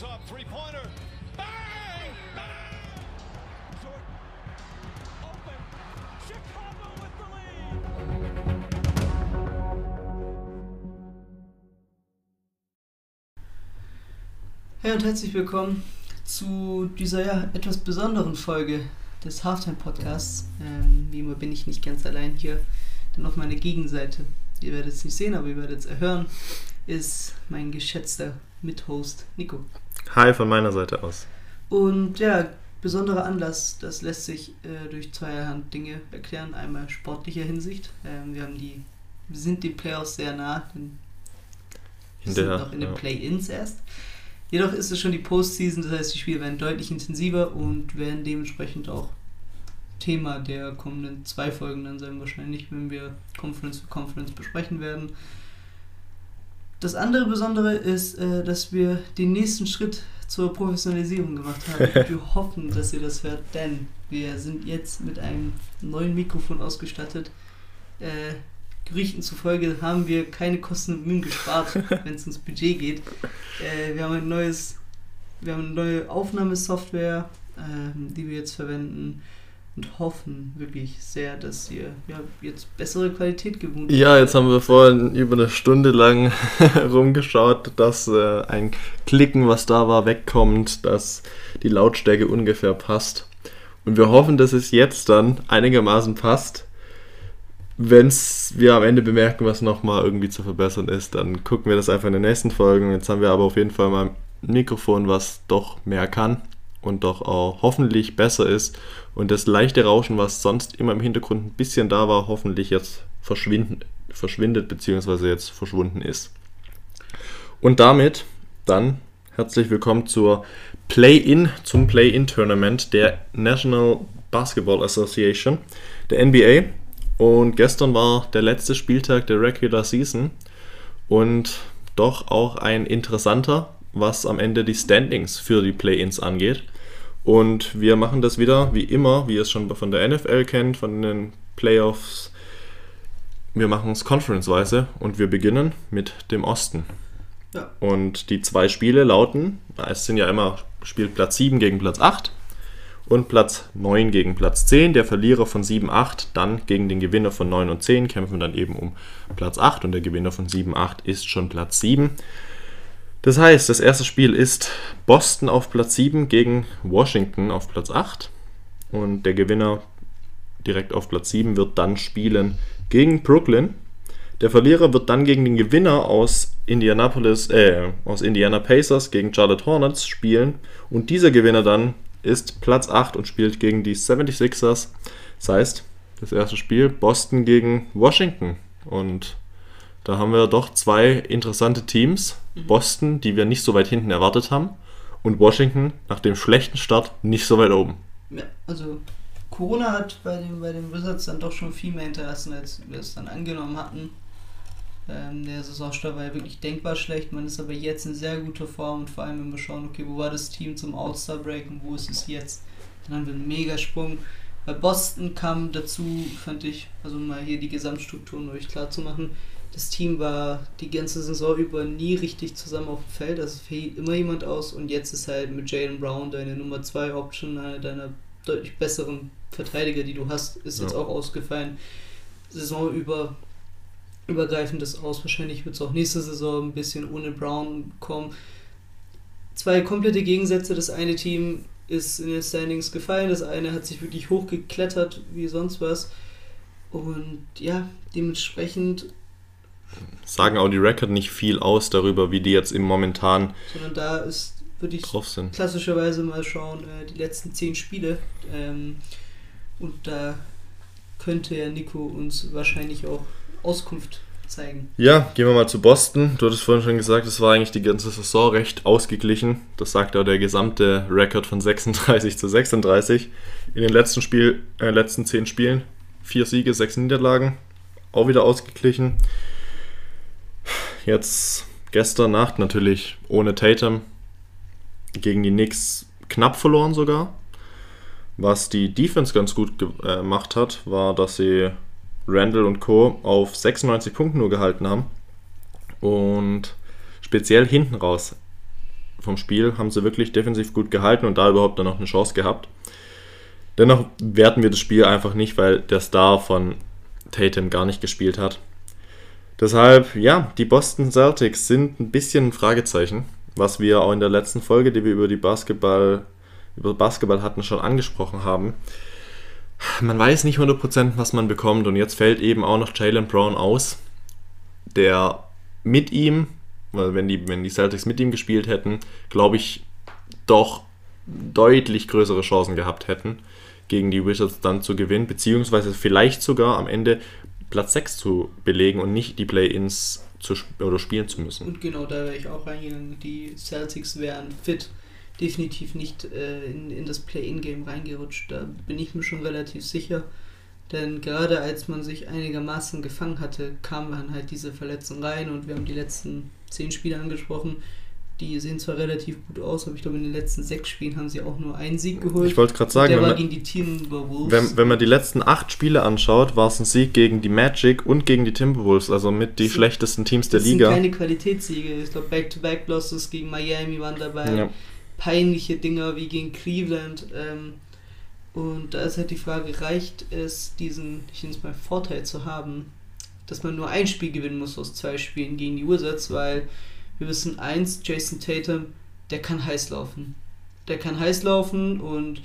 Goes up, three-pointer. Bang! Bang! Jordan. Open. Chicago with the lead. Hey und herzlich willkommen zu dieser ja, etwas besonderen Folge des Halftime Podcasts. Ähm, wie immer bin ich nicht ganz allein hier, denn auf meiner Gegenseite, ihr werdet es nicht sehen, aber ihr werdet es erhören, ist mein geschätzter Mithost Nico. Hi von meiner Seite aus. Und ja, besonderer Anlass, das lässt sich äh, durch zweierhand Dinge erklären. Einmal sportlicher Hinsicht. Ähm, wir haben die, wir sind den Playoffs sehr nah, denn wir sind noch in den ja. Play-Ins erst. Jedoch ist es schon die Postseason, das heißt, die Spiele werden deutlich intensiver und werden dementsprechend auch Thema der kommenden zwei Folgen dann sein, wahrscheinlich, wenn wir Conference für Conference besprechen werden. Das andere Besondere ist, äh, dass wir den nächsten Schritt zur Professionalisierung gemacht haben. wir hoffen, dass ihr das hört, denn wir sind jetzt mit einem neuen Mikrofon ausgestattet. Äh, Gerüchten zufolge haben wir keine Kosten und Mühen gespart, wenn es ums Budget geht. Äh, wir haben ein neues, wir haben eine neue Aufnahmesoftware, ähm, die wir jetzt verwenden und hoffen wirklich sehr, dass ihr ja, jetzt bessere Qualität gewohnt Ja, jetzt haben wir vorhin über eine Stunde lang rumgeschaut, dass äh, ein Klicken, was da war, wegkommt, dass die Lautstärke ungefähr passt. Und wir hoffen, dass es jetzt dann einigermaßen passt. Wenn wir am Ende bemerken, was nochmal irgendwie zu verbessern ist, dann gucken wir das einfach in den nächsten Folgen. Jetzt haben wir aber auf jeden Fall mal ein Mikrofon, was doch mehr kann und doch auch hoffentlich besser ist. Und das leichte Rauschen, was sonst immer im Hintergrund ein bisschen da war, hoffentlich jetzt verschwinden, verschwindet bzw. jetzt verschwunden ist. Und damit dann herzlich willkommen zur Play-In, zum Play-In-Tournament der National Basketball Association, der NBA. Und gestern war der letzte Spieltag der Regular Season und doch auch ein interessanter, was am Ende die Standings für die Play-Ins angeht. Und wir machen das wieder wie immer, wie ihr es schon von der NFL kennt, von den Playoffs. Wir machen es conferenceweise und wir beginnen mit dem Osten. Ja. Und die zwei Spiele lauten, es sind ja immer spielt Platz 7 gegen Platz 8 und Platz 9 gegen Platz 10. Der Verlierer von 7, 8 dann gegen den Gewinner von 9 und 10 kämpfen dann eben um Platz 8 und der Gewinner von 7, 8 ist schon Platz 7. Das heißt, das erste Spiel ist Boston auf Platz 7 gegen Washington auf Platz 8 und der Gewinner direkt auf Platz 7 wird dann spielen gegen Brooklyn. Der Verlierer wird dann gegen den Gewinner aus Indianapolis, äh, aus Indiana Pacers gegen Charlotte Hornets spielen und dieser Gewinner dann ist Platz 8 und spielt gegen die 76ers. Das heißt, das erste Spiel Boston gegen Washington und da haben wir doch zwei interessante Teams. Boston, die wir nicht so weit hinten erwartet haben und Washington nach dem schlechten Start nicht so weit oben. Ja, also Corona hat bei den, bei den Wizards dann doch schon viel mehr Interessen, als wir es dann angenommen hatten. Ähm, der Saisonstart war ja wirklich denkbar schlecht, man ist aber jetzt in sehr guter Form und vor allem wenn wir schauen, okay, wo war das Team zum All-Star-Break und wo ist es jetzt, dann haben wir einen Megasprung. Bei Boston kam dazu, fand ich, also mal hier die Gesamtstruktur nur klar zu machen, das Team war die ganze Saison über nie richtig zusammen auf dem Feld, also fiel immer jemand aus und jetzt ist halt mit Jalen Brown deine Nummer 2 Option, einer deiner deutlich besseren Verteidiger, die du hast, ist jetzt Ja. auch ausgefallen. Saison über übergreifend ist aus. Wahrscheinlich wird es auch nächste Saison ein bisschen ohne Brown kommen. Zwei komplette Gegensätze. Das eine Team ist in den Standings gefallen, das eine hat sich wirklich hochgeklettert wie sonst was. Und ja, dementsprechend, Sagen auch die Record nicht viel aus darüber, wie die jetzt im momentan sondern da ist, würde ich drauf sind. klassischerweise mal schauen, äh, die letzten zehn Spiele. Ähm, und da könnte ja Nico uns wahrscheinlich auch Auskunft zeigen. Ja, gehen wir mal zu Boston. Du hattest vorhin schon gesagt, es war eigentlich die ganze Saison recht ausgeglichen. Das sagt auch der gesamte Rekord von 36 zu 36. In den letzten, Spiel, äh, letzten 10 Spielen vier Siege, sechs Niederlagen. Auch wieder ausgeglichen. Jetzt gestern Nacht natürlich ohne Tatum gegen die Knicks knapp verloren sogar. Was die Defense ganz gut äh, gemacht hat, war, dass sie Randall und Co. auf 96 Punkten nur gehalten haben. Und speziell hinten raus vom Spiel haben sie wirklich defensiv gut gehalten und da überhaupt dann noch eine Chance gehabt. Dennoch werten wir das Spiel einfach nicht, weil der Star von Tatum gar nicht gespielt hat. Deshalb, ja, die Boston Celtics sind ein bisschen ein Fragezeichen, was wir auch in der letzten Folge, die wir über die Basketball, über Basketball hatten, schon angesprochen haben. Man weiß nicht 100%, was man bekommt und jetzt fällt eben auch noch Jalen Brown aus, der mit ihm, weil wenn die, wenn die Celtics mit ihm gespielt hätten, glaube ich, doch deutlich größere Chancen gehabt hätten, gegen die Wizards dann zu gewinnen, beziehungsweise vielleicht sogar am Ende Platz 6 zu belegen und nicht die Play-Ins zu sp oder spielen zu müssen. Und genau da wäre ich auch reingegangen. Die Celtics wären fit, definitiv nicht äh, in, in das Play-In-Game reingerutscht. Da bin ich mir schon relativ sicher. Denn gerade als man sich einigermaßen gefangen hatte, kamen dann halt diese Verletzungen rein und wir haben die letzten zehn Spiele angesprochen. Die sehen zwar relativ gut aus, aber ich glaube, in den letzten sechs Spielen haben sie auch nur einen Sieg geholt. Ich wollte gerade sagen, der wenn war man, gegen die Timberwolves. wenn, wenn man die letzten acht Spiele anschaut, war es ein Sieg gegen die Magic und gegen die Timberwolves, also mit die Das- schlechtesten Teams der das sind Liga. keine Qualitätssiege. Ich glaube, Back-to-Back-Losses gegen Miami waren dabei. Ja. Peinliche Dinger wie gegen Cleveland. Ähm, und da ist halt die Frage, reicht es, diesen, ich nenne es mal, Vorteil zu haben, dass man nur ein Spiel gewinnen muss aus zwei Spielen gegen die Wizards, weil wir wissen eins, Jason Tatum, der kann heiß laufen. Der kann heiß laufen und,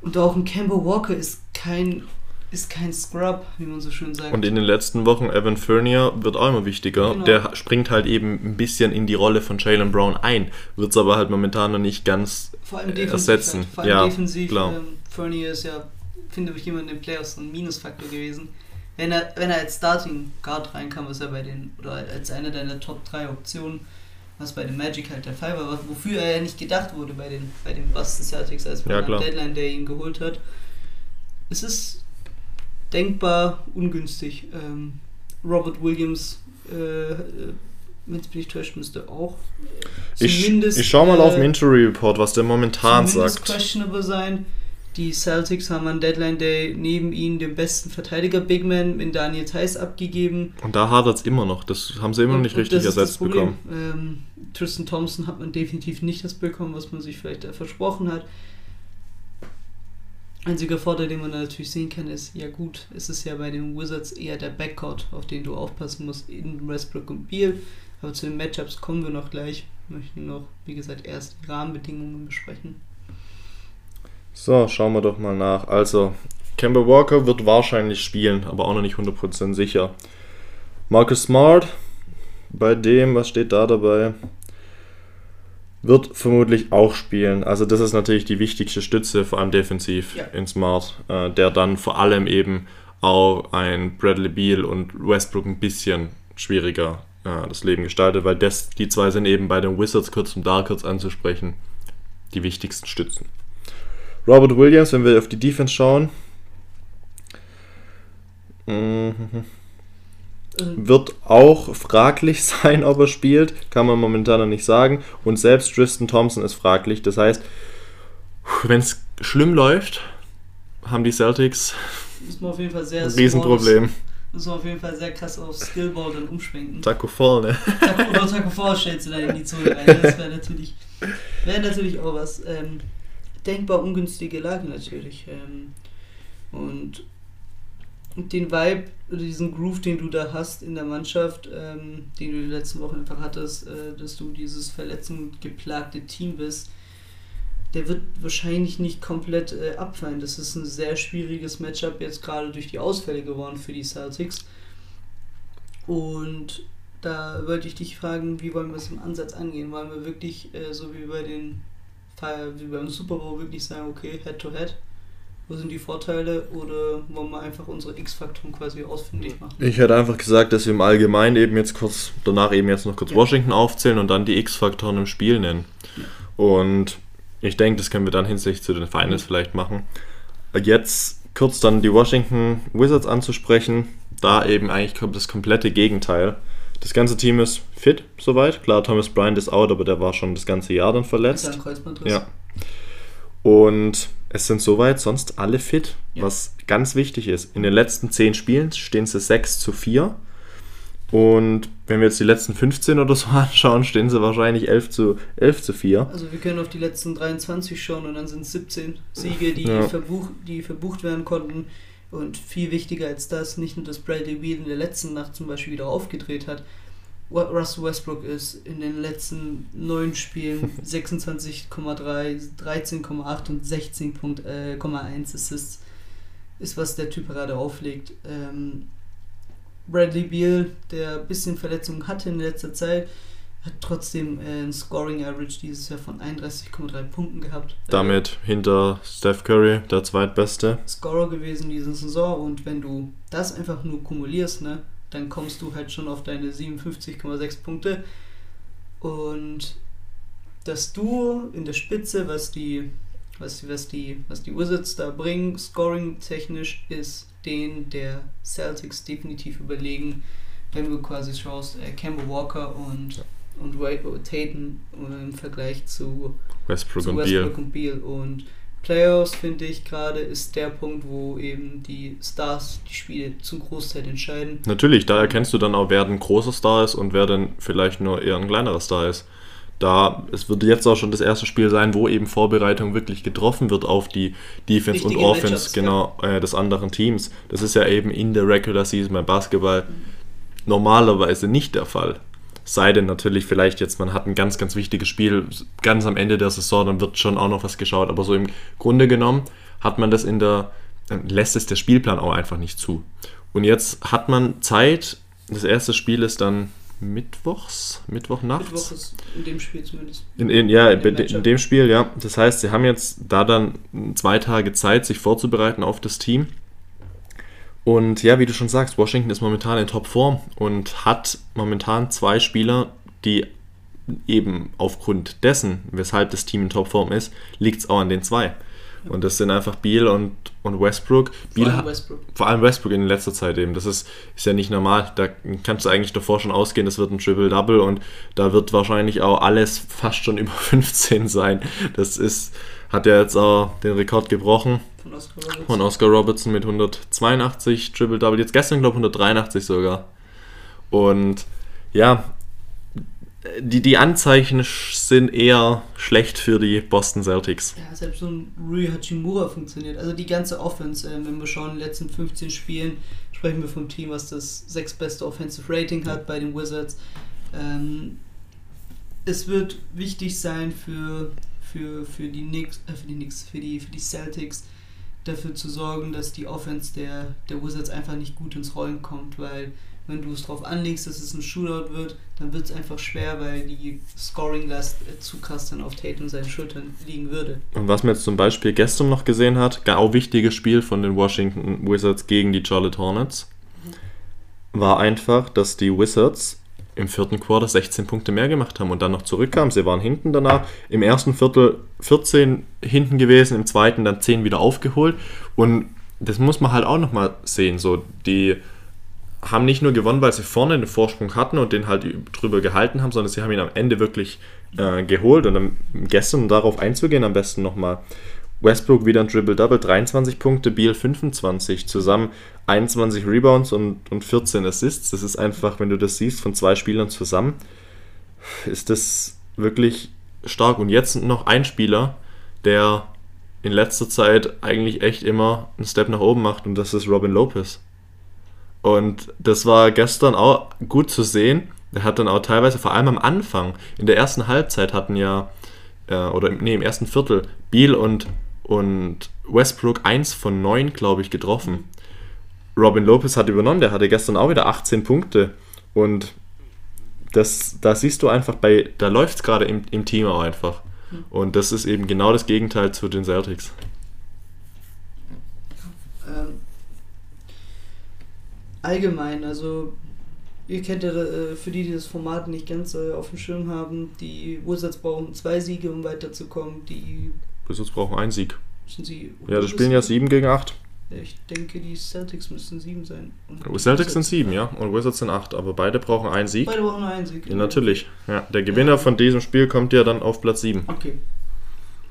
und auch ein Kemba Walker ist kein, ist kein Scrub, wie man so schön sagt. Und in den letzten Wochen, Evan Fournier wird auch immer wichtiger. Genau. Der springt halt eben ein bisschen in die Rolle von Jalen Brown ein, wird es aber halt momentan noch nicht ganz Vor allem äh, defensiv. ersetzen. Halt. Vor allem Ja, defensiv. klar. Ähm, Fournier ist ja, finde ich, jemand in den Playoffs ein Minusfaktor gewesen. Wenn er, wenn er als Starting Guard reinkam, was er bei den, oder als einer deiner Top 3 Optionen, was bei den Magic halt der Fall war, wofür er ja nicht gedacht wurde bei den, bei den Boston Celtics, als Ja, klar. Deadline Day ihn geholt hat. Es ist denkbar ungünstig. Ähm, Robert Williams, äh, äh, wenn es mich täuscht, müsste auch Ich, zumindest, ich schau mal auf äh, den Injury Report, was der momentan sagt. questionable sein. Die Celtics haben an Deadline Day neben ihnen den besten Verteidiger Big Man in Daniel Theiss abgegeben. Und da hadert es immer noch. Das haben sie immer noch nicht richtig ersetzt bekommen. Ähm, Tristan Thompson hat man definitiv nicht das bekommen, was man sich vielleicht versprochen hat. Einziger Vorteil, den man da natürlich sehen kann, ist, ja gut, es ist ja bei den Wizards eher der Backcourt, auf den du aufpassen musst, in Westbrook und Beal. Aber zu den Matchups kommen wir noch gleich. Wir möchten noch, wie gesagt, erst die Rahmenbedingungen besprechen. So, schauen wir doch mal nach. Also, Kemba Walker wird wahrscheinlich spielen, aber auch noch nicht 100% sicher. Marcus Smart, bei dem, was steht da dabei? Wird vermutlich auch spielen. Also, das ist natürlich die wichtigste Stütze, vor allem defensiv Ja. in Smart, äh, der dann vor allem eben auch ein Bradley Beal und Westbrook ein bisschen schwieriger äh, das Leben gestaltet, weil das, die zwei sind eben bei den Wizards, kurz um da kurz anzusprechen, die wichtigsten Stützen. Robert Williams, wenn wir auf die Defense schauen, mhm, wird auch fraglich sein, ob er spielt. Kann man momentan noch nicht sagen. Und selbst Tristan Thompson ist fraglich. Das heißt, wenn es schlimm läuft, haben die Celtics Fall ein Riesenproblem. Muss man auf jeden Fall sehr krass auf Skillball dann umschwenken. Taco voll, ne? Taco- Oder Taco Fall stellst du da in die Zone rein. Das wäre natürlich, wäre natürlich auch was. Ähm, denkbar ungünstige Lage natürlich. Ähm, und den Vibe oder diesen Groove, den du da hast in der Mannschaft, ähm, den du die letzten Wochen einfach hattest, äh, dass du dieses verletzungsgeplagte Team bist, der wird wahrscheinlich nicht komplett äh, abfallen. Das ist ein sehr schwieriges Matchup jetzt gerade durch die Ausfälle geworden für die Celtics. Und da wollte ich dich fragen, wie wollen wir es im Ansatz angehen? Wollen wir wirklich, äh, so wie bei den wie beim Super Bowl, wirklich sagen, okay, Head to Head? Wo sind die Vorteile? Oder wollen wir einfach unsere X-Faktoren quasi ausfindig machen? Ich hätte einfach gesagt, dass wir im Allgemeinen eben jetzt kurz, danach eben jetzt noch kurz Ja. Washington aufzählen und dann die X-Faktoren im Spiel nennen. Und ich denke, das können wir dann hinsichtlich zu den Finals Mhm. vielleicht machen. Jetzt kurz dann die Washington Wizards anzusprechen. Da eben eigentlich kommt das komplette Gegenteil. Das ganze Team ist fit soweit. Klar, Thomas Bryant ist out, aber der war schon das ganze Jahr dann Ist verletzt. ja ein Kreuzbandriss. Ja. Und es sind soweit sonst alle fit, Ja. was ganz wichtig ist. In den letzten 10 Spielen stehen sie 6 zu 4. Und wenn wir jetzt die letzten 15 oder so anschauen, stehen sie wahrscheinlich 11 zu, 11 zu 4. Also wir können auf die letzten 23 schauen und dann sind es 17 Siege, die, Ja. verbuch, die verbucht werden konnten. Und viel wichtiger als das, nicht nur, dass Bradley Beal in der letzten Nacht zum Beispiel wieder aufgedreht hat. Russell Westbrook ist in den letzten neun Spielen 26,3, 13,8 und 16,1 Assists. Ist, was der Typ gerade auflegt. Ähm, Bradley Beal, der ein bisschen Verletzungen hatte in letzter Zeit, hat trotzdem äh, ein Scoring Average dieses Jahr von 31,3 Punkten gehabt. Äh, Damit hinter Steph Curry, der zweitbeste. Scorer gewesen diese Saison und wenn du das einfach nur kumulierst, ne, dann kommst du halt schon auf deine 57,6 Punkte und das Duo in der Spitze, was die was, was die was die Wizards da bringen, scoring technisch ist den der Celtics definitiv überlegen, wenn du quasi schaust, äh, Kemba Walker und und Wade Tatum äh, im Vergleich zu Westbrook zu und Westbrook und Beal. Und Playoffs, finde ich gerade, ist der Punkt, wo eben die Stars die Spiele zum Großteil entscheiden. Natürlich, da erkennst du dann auch, wer ein großer Star ist und wer dann vielleicht nur eher ein kleinerer Star ist. Da, es wird jetzt auch schon das erste Spiel sein, wo eben Vorbereitung wirklich getroffen wird auf die Defense Richtige und Offense genau, äh, des anderen Teams. Das ist ja eben in der Regular Season beim Basketball normalerweise nicht der Fall. Sei denn natürlich vielleicht jetzt, man hat ein ganz, ganz wichtiges Spiel ganz am Ende der Saison, dann wird schon auch noch was geschaut. Aber so im Grunde genommen hat man das in der, dann lässt es der Spielplan auch einfach nicht zu. Und jetzt hat man Zeit, das erste Spiel ist dann mittwochs, Mittwochnachts. Mittwoch ist in dem Spiel zumindest. In, in, ja, In dem in, dem Spiel, ja. Das heißt, sie haben jetzt da dann zwei Tage Zeit, sich vorzubereiten auf das Team. Und ja, wie du schon sagst, Washington ist momentan in Topform und hat momentan zwei Spieler, die eben aufgrund dessen, weshalb das Team in Topform ist, liegt es auch an den zwei. Und das sind einfach Beal und, und Westbrook. Vor Beal allem hat- Westbrook. vor allem Westbrook in letzter Zeit eben. Das ist, ist ja nicht normal. Da kannst du eigentlich davor schon ausgehen, das wird ein Triple-Double und da wird wahrscheinlich auch alles fast schon über 15 sein. Das ist, hat er jetzt auch den Rekord gebrochen Von Oscar Robertson. von Oscar Robertson mit 182 Triple-Double. Jetzt gestern, glaube ich, 183 sogar. Und ja, die, die Anzeichen sind eher schlecht für die Boston Celtics. Ja, selbst so ein Rui Hachimura funktioniert. Also die ganze Offense, äh, wenn wir schauen, in den letzten 15 Spielen, sprechen wir vom Team, was das sechstbeste Offensive Rating hat bei den Wizards. Ähm, es wird wichtig sein für, für, für die Knicks, äh, für die Knicks, für die, für die Celtics, dafür zu sorgen, dass die Offense der, der Wizards einfach nicht gut ins Rollen kommt, weil wenn du es darauf anlegst, dass es ein Shootout wird, dann wird es einfach schwer, weil die Scoring-Last äh, zu krass dann auf Tate und seinen Schultern liegen würde. Und was man jetzt zum Beispiel gestern noch gesehen hat, auch wichtiges Spiel von den Washington Wizards gegen die Charlotte Hornets, war einfach, dass die Wizards im vierten Quarter 16 Punkte mehr gemacht haben und dann noch zurückkamen. Sie waren hinten danach. Im ersten Viertel 14 hinten gewesen, im zweiten dann 10 wieder aufgeholt. Und das muss man halt auch nochmal sehen. So, die haben nicht nur gewonnen, weil sie vorne den Vorsprung hatten und den halt drüber gehalten haben, sondern sie haben ihn am Ende wirklich äh, geholt. Und dann gestern, um darauf einzugehen, am besten nochmal Westbrook wieder ein Triple-Double, 23 Punkte, Beal 25, zusammen 21 Rebounds und, und 14 Assists. Das ist einfach, wenn du das siehst, von zwei Spielern zusammen, ist das wirklich stark. Und jetzt noch ein Spieler, der in letzter Zeit eigentlich echt immer einen Step nach oben macht und das ist Robin Lopez. Und das war gestern auch gut zu sehen. Der hat dann auch teilweise, vor allem am Anfang, in der ersten Halbzeit hatten ja, äh, oder im- nee, im ersten Viertel, Beal und, und Westbrook eins von neun, glaube ich, getroffen. Robin Lopez hat übernommen, der hatte gestern auch wieder 18 Punkte. Und das, da siehst du einfach, bei, da läuft es gerade im, im Team auch einfach. Und das ist eben genau das Gegenteil zu den Celtics. Ähm, allgemein, also ihr kennt ja, äh, für die, die das Format nicht ganz äh, auf dem Schirm haben, die Wizards brauchen zwei Siege, um weiterzukommen. Die Wizards brauchen einen Sieg. sind sie. Ja, das spielen ja 7 gegen 8. Ich denke, die Celtics müssten sieben sein. Und die Celtics sind Wizards- 7, ja, und Wizards sind 8, aber beide brauchen einen Sieg. Beide brauchen nur einen Sieg. Ja, natürlich. Ja, der Gewinner von diesem Spiel kommt ja dann auf Platz 7. Okay.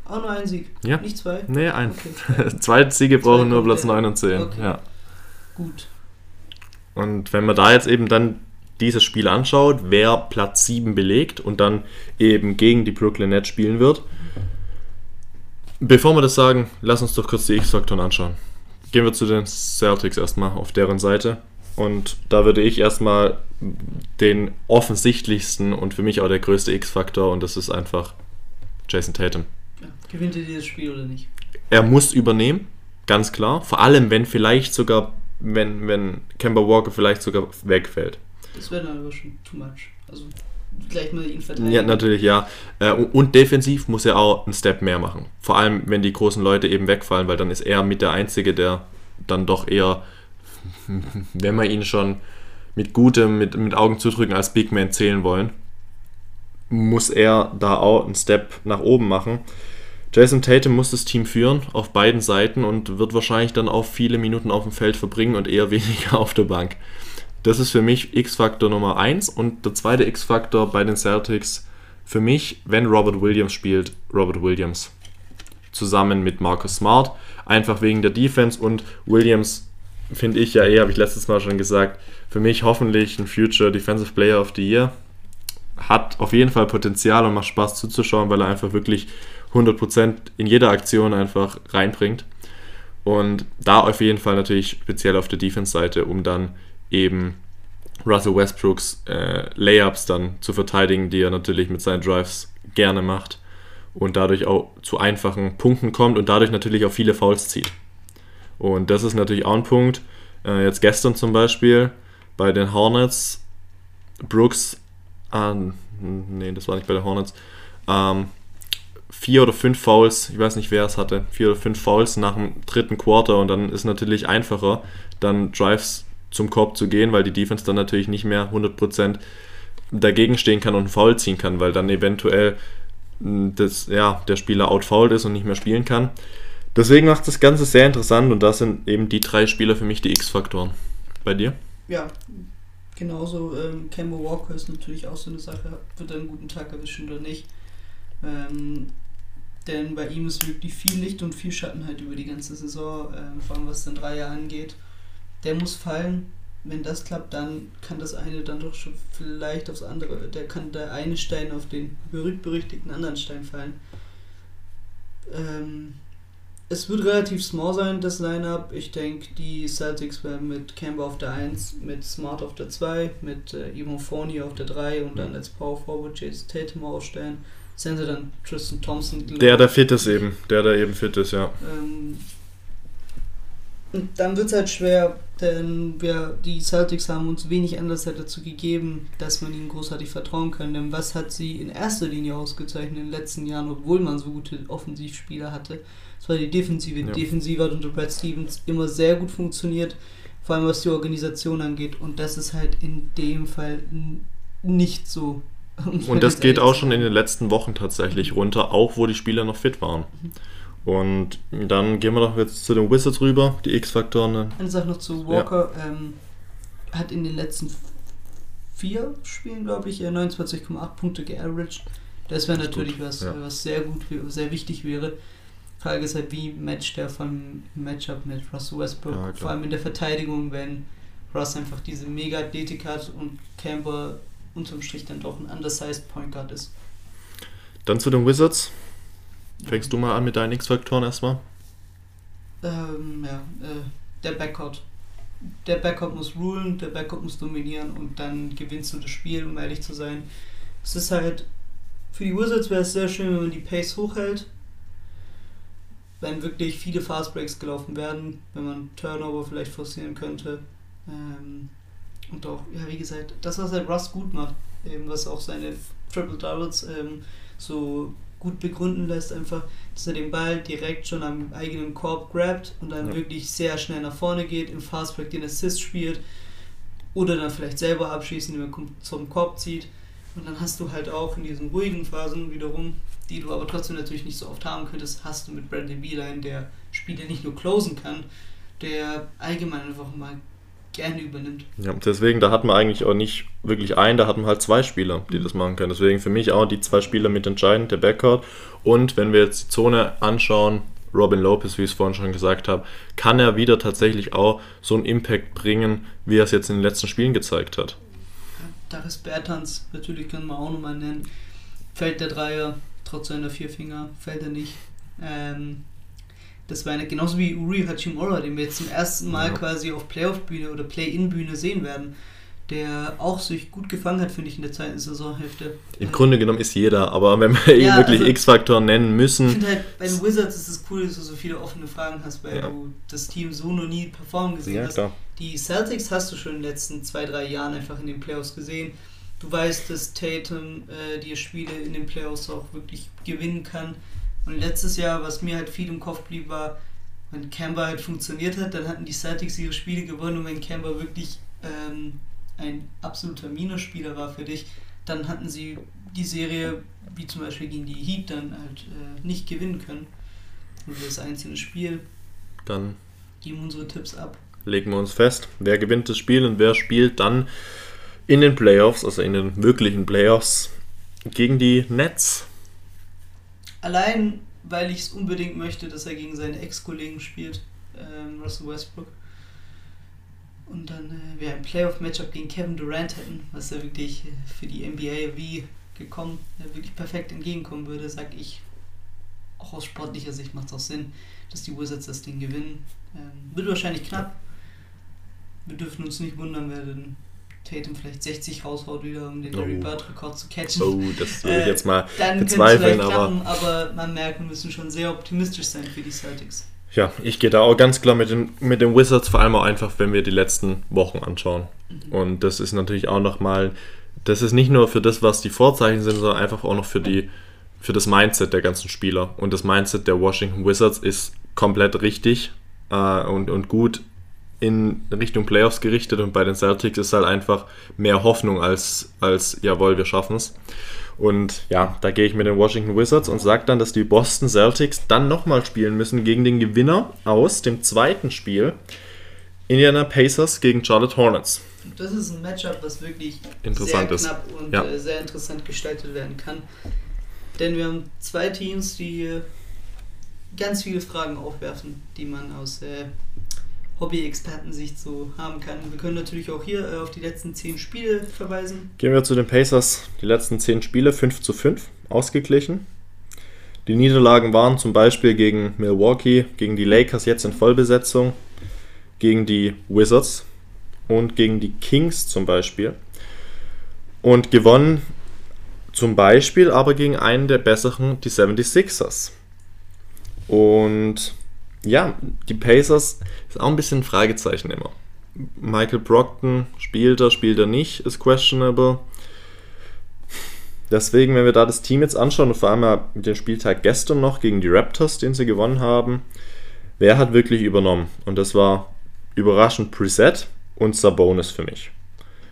Auch nur einen Sieg. Ja. Nicht zwei? Nee, ein. Okay. Zwei Siege brauchen nur kommt Platz der- 9 und 10. Okay. Ja. Gut. Und wenn man da jetzt eben dann dieses Spiel anschaut, wer Platz 7 belegt und dann eben gegen die Brooklyn Nets spielen wird. Bevor wir das sagen, lass uns doch kurz die X-Faktoren anschauen. Gehen wir zu den Celtics erstmal auf deren Seite. Und da würde ich erstmal den offensichtlichsten und für mich auch der größte X-Faktor und das ist einfach Jason Tatum. Ja. Gewinnt ihr dieses Spiel oder nicht? Er muss übernehmen, ganz klar. Vor allem, wenn vielleicht sogar, wenn, wenn Kemba Walker vielleicht sogar wegfällt. Das wäre dann aber schon too much. Also gleich mal ihn verteidigen. Ja, natürlich, ja. Äh, Und defensiv muss er auch einen Step mehr machen. Vor allem, wenn die großen Leute eben wegfallen, weil dann ist er mit der Einzige, der dann doch eher, wenn wir ihn schon mit gutem, mit, mit Augen zudrücken als Big Man zählen wollen, muss er da auch einen Step nach oben machen. Jason Tatum muss das Team führen auf beiden Seiten und wird wahrscheinlich dann auch viele Minuten auf dem Feld verbringen und eher weniger auf der Bank. Das ist für mich X-Faktor Nummer 1 und der zweite X-Faktor bei den Celtics für mich, wenn Robert Williams spielt, Robert Williams. Zusammen mit Marcus Smart, einfach wegen der Defense und Williams finde ich ja eh, habe ich letztes Mal schon gesagt, für mich hoffentlich ein Future Defensive Player of the Year. Hat auf jeden Fall Potenzial und macht Spaß zuzuschauen, weil er einfach wirklich 100% in jeder Aktion einfach reinbringt. Und da auf jeden Fall natürlich speziell auf der Defense-Seite, um dann eben Russell Westbrooks äh, Layups dann zu verteidigen, die er natürlich mit seinen Drives gerne macht und dadurch auch zu einfachen Punkten kommt und dadurch natürlich auch viele Fouls zieht. Und das ist natürlich auch ein Punkt. Äh, jetzt gestern zum Beispiel bei den Hornets, Brooks, äh, nee, das war nicht bei den Hornets, ähm, vier oder fünf Fouls, ich weiß nicht wer es hatte, vier oder fünf Fouls nach dem dritten Quarter und dann ist natürlich einfacher, dann Drives zum Korb zu gehen, weil die Defense dann natürlich nicht mehr 100% dagegen stehen kann und einen Foul ziehen kann, weil dann eventuell das, ja, der Spieler outfouled ist und nicht mehr spielen kann. Deswegen macht das Ganze sehr interessant und das sind eben die drei Spieler für mich die X-Faktoren. Bei dir? Ja, genauso. Ähm, Kemba Walker ist natürlich auch so eine Sache. Wird er einen guten Tag erwischen oder nicht? Ähm, denn bei ihm ist wirklich viel Licht und viel Schatten halt über die ganze Saison, ähm, vor allem was den Dreier angeht. Der muss fallen. Wenn das klappt, dann kann das eine dann doch schon vielleicht aufs andere. Der kann der eine Stein auf den berühmt-berüchtigten anderen Stein fallen. Ähm, es wird relativ small sein, das Lineup. Ich denke, die Celtics werden mit Kemba auf der 1, mit Smart auf der 2, mit äh, Ivan Fournier auf der 3 und dann als Power Forward Jason Tatum aufstellen. Center dann Tristan Thompson. Der, der fit ist eben. Der, der eben fit ist, ja. Ähm, und dann wird es halt schwer, denn wir, die Celtics haben uns wenig anders halt dazu gegeben, dass man ihnen großartig vertrauen kann. Denn was hat sie in erster Linie ausgezeichnet in den letzten Jahren, obwohl man so gute Offensivspieler hatte? Das war die Defensive. Die Ja. Defensive hat unter Brad Stevens immer sehr gut funktioniert, vor allem was die Organisation angeht. Und das ist halt in dem Fall nicht so. Und das geht auch schon in den letzten Wochen tatsächlich runter, auch wo die Spieler noch fit waren. Und dann gehen wir doch jetzt zu den Wizards rüber, die X-Faktoren. Eine Sache noch zu Walker. Ähm, hat in den letzten vier Spielen, glaube ich, äh, 29,8 Punkte geaveraged. Das wäre natürlich gut, was, ja. was sehr gut, sehr wichtig wäre. Frage ist halt, wie matcht der vom Matchup mit Russell Westbrook? Ja. Vor allem in der Verteidigung, wenn Russ einfach diese mega Athletik hat und Camper unterm Strich dann doch ein undersized Point Guard ist. Dann zu den Wizards. Fängst du mal an mit deinen X-Faktoren erstmal? Ähm, ja, äh, der Backcourt. Der Backcourt muss rulen, der Backcourt muss dominieren und dann gewinnst du das Spiel, um ehrlich zu sein. Es ist halt, für die Wizards wäre es sehr schön, wenn man die Pace hochhält. Wenn wirklich viele Fast Breaks gelaufen werden, wenn man Turnover vielleicht forcieren könnte. Ähm, und auch, ja, wie gesagt, das, was halt Russ gut macht, eben was auch seine Triple Doubles ähm, so gut begründen lässt, einfach, dass er den Ball direkt schon am eigenen Korb grabt und dann Ja. wirklich sehr schnell nach vorne geht, im Fastbreak den Assist spielt oder dann vielleicht selber abschießen, indem er zum Korb zieht. Und dann hast du halt auch in diesen ruhigen Phasen wiederum, die du aber trotzdem natürlich nicht so oft haben könntest, hast du mit Bradley Beeline, der Spiele nicht nur closen kann, der allgemein einfach mal gerne übernimmt. Ja, deswegen, da hat man eigentlich auch nicht wirklich einen, da hat man halt zwei Spieler, die das machen können. Deswegen für mich auch die zwei Spieler mit entscheidend, der Backcourt. Und wenn wir jetzt die Zone anschauen, Robin Lopez, wie ich es vorhin schon gesagt habe, kann er wieder tatsächlich auch so einen Impact bringen, wie er es jetzt in den letzten Spielen gezeigt hat. Darius Bertans, natürlich können wir auch nochmal nennen. Fällt der Dreier, trotz seiner vier Finger, fällt er nicht. Ähm, das war eine, genauso wie Uri Hachimura, den wir jetzt zum ersten Mal Ja. quasi auf Playoff-Bühne oder Play-In-Bühne sehen werden, der auch sich gut gefangen hat, finde ich, in der zweiten Saisonhälfte. Im Äh, Grunde genommen ist jeder, aber wenn wir Ja, wirklich also- X-Faktor nennen Ich müssen, finde halt, bei den Wizards ist es cool, dass du so viele offene Fragen hast, weil Ja. du das Team so noch nie performen gesehen ja hast. klar. Die Celtics hast du schon in den letzten zwei, drei Jahren einfach in den Playoffs gesehen. Du weißt, dass Tatum äh, die Spiele in den Playoffs auch wirklich gewinnen kann. Und letztes Jahr, was mir halt viel im Kopf blieb, war, wenn Kemba halt funktioniert hat, dann hatten die Celtics ihre Spiele gewonnen und wenn Kemba wirklich ähm, ein absoluter Minusspieler war für dich, dann hatten sie die Serie, wie zum Beispiel gegen die Heat, dann halt äh, nicht gewinnen können. Und das einzelne Spiel, Dann geben unsere Tipps ab. legen wir uns fest, wer gewinnt das Spiel und wer spielt dann in den Playoffs, also in den wirklichen Playoffs, gegen die Nets. Allein, weil ich es unbedingt möchte, dass er gegen seine Ex-Kollegen spielt, ähm, Russell Westbrook. Und dann äh, wir ein Playoff-Matchup gegen Kevin Durant hätten, was ja wirklich äh, für die NBA wie gekommen, äh, wirklich perfekt entgegenkommen würde, sag ich, auch aus sportlicher Sicht macht es auch Sinn, dass die Wizards das Ding gewinnen. Ähm, wird wahrscheinlich knapp. Wir dürfen uns nicht wundern, wenn Tatum vielleicht 60 raushaut wieder, um den Larry Oh. Bird-Rekord zu catchen. Oh, das würde ich Äh, jetzt mal es bezweifeln, vielleicht aber klappen, aber man merkt, wir müssen schon sehr optimistisch sein für die Celtics. ja, ich gehe da auch ganz klar mit den, mit den Wizards, vor allem auch einfach, wenn wir die letzten Wochen anschauen. Und das ist natürlich auch nochmal, das ist nicht nur für das, was die Vorzeichen sind, sondern einfach auch noch für die für das Mindset der ganzen Spieler. Und das Mindset der Washington Wizards ist komplett richtig äh, und, und gut in Richtung Playoffs gerichtet und bei den Celtics ist halt einfach mehr Hoffnung als, als jawohl, wir schaffen es. Und ja, da gehe ich mit den Washington Wizards und sage dann, dass die Boston Celtics dann nochmal spielen müssen gegen den Gewinner aus dem zweiten Spiel. Indiana Pacers gegen Charlotte Hornets. Das ist ein Matchup, was wirklich Interessant sehr ist. knapp und Ja. äh, sehr interessant gestaltet werden kann. Denn wir haben zwei Teams, die ganz viele Fragen aufwerfen, die man aus äh, Hobby-Expertensicht so haben kann. Wir können natürlich auch hier äh, auf die letzten zehn Spiele verweisen. Gehen wir zu den Pacers. Die letzten 10 Spiele 5 zu 5 ausgeglichen. Die Niederlagen waren zum Beispiel gegen Milwaukee, gegen die Lakers jetzt in Vollbesetzung, gegen die Wizards und gegen die Kings zum Beispiel. Und gewonnen zum Beispiel aber gegen einen der besseren, die 76ers. Und ja, die Pacers ist auch ein bisschen ein Fragezeichen immer. Michael Brockton spielt er, spielt er nicht, ist questionable. Deswegen, wenn wir da das Team jetzt anschauen und vor allem den Spieltag gestern noch gegen die Raptors, den sie gewonnen haben, wer hat wirklich übernommen? Und das war überraschend Preset und Sabonis für mich.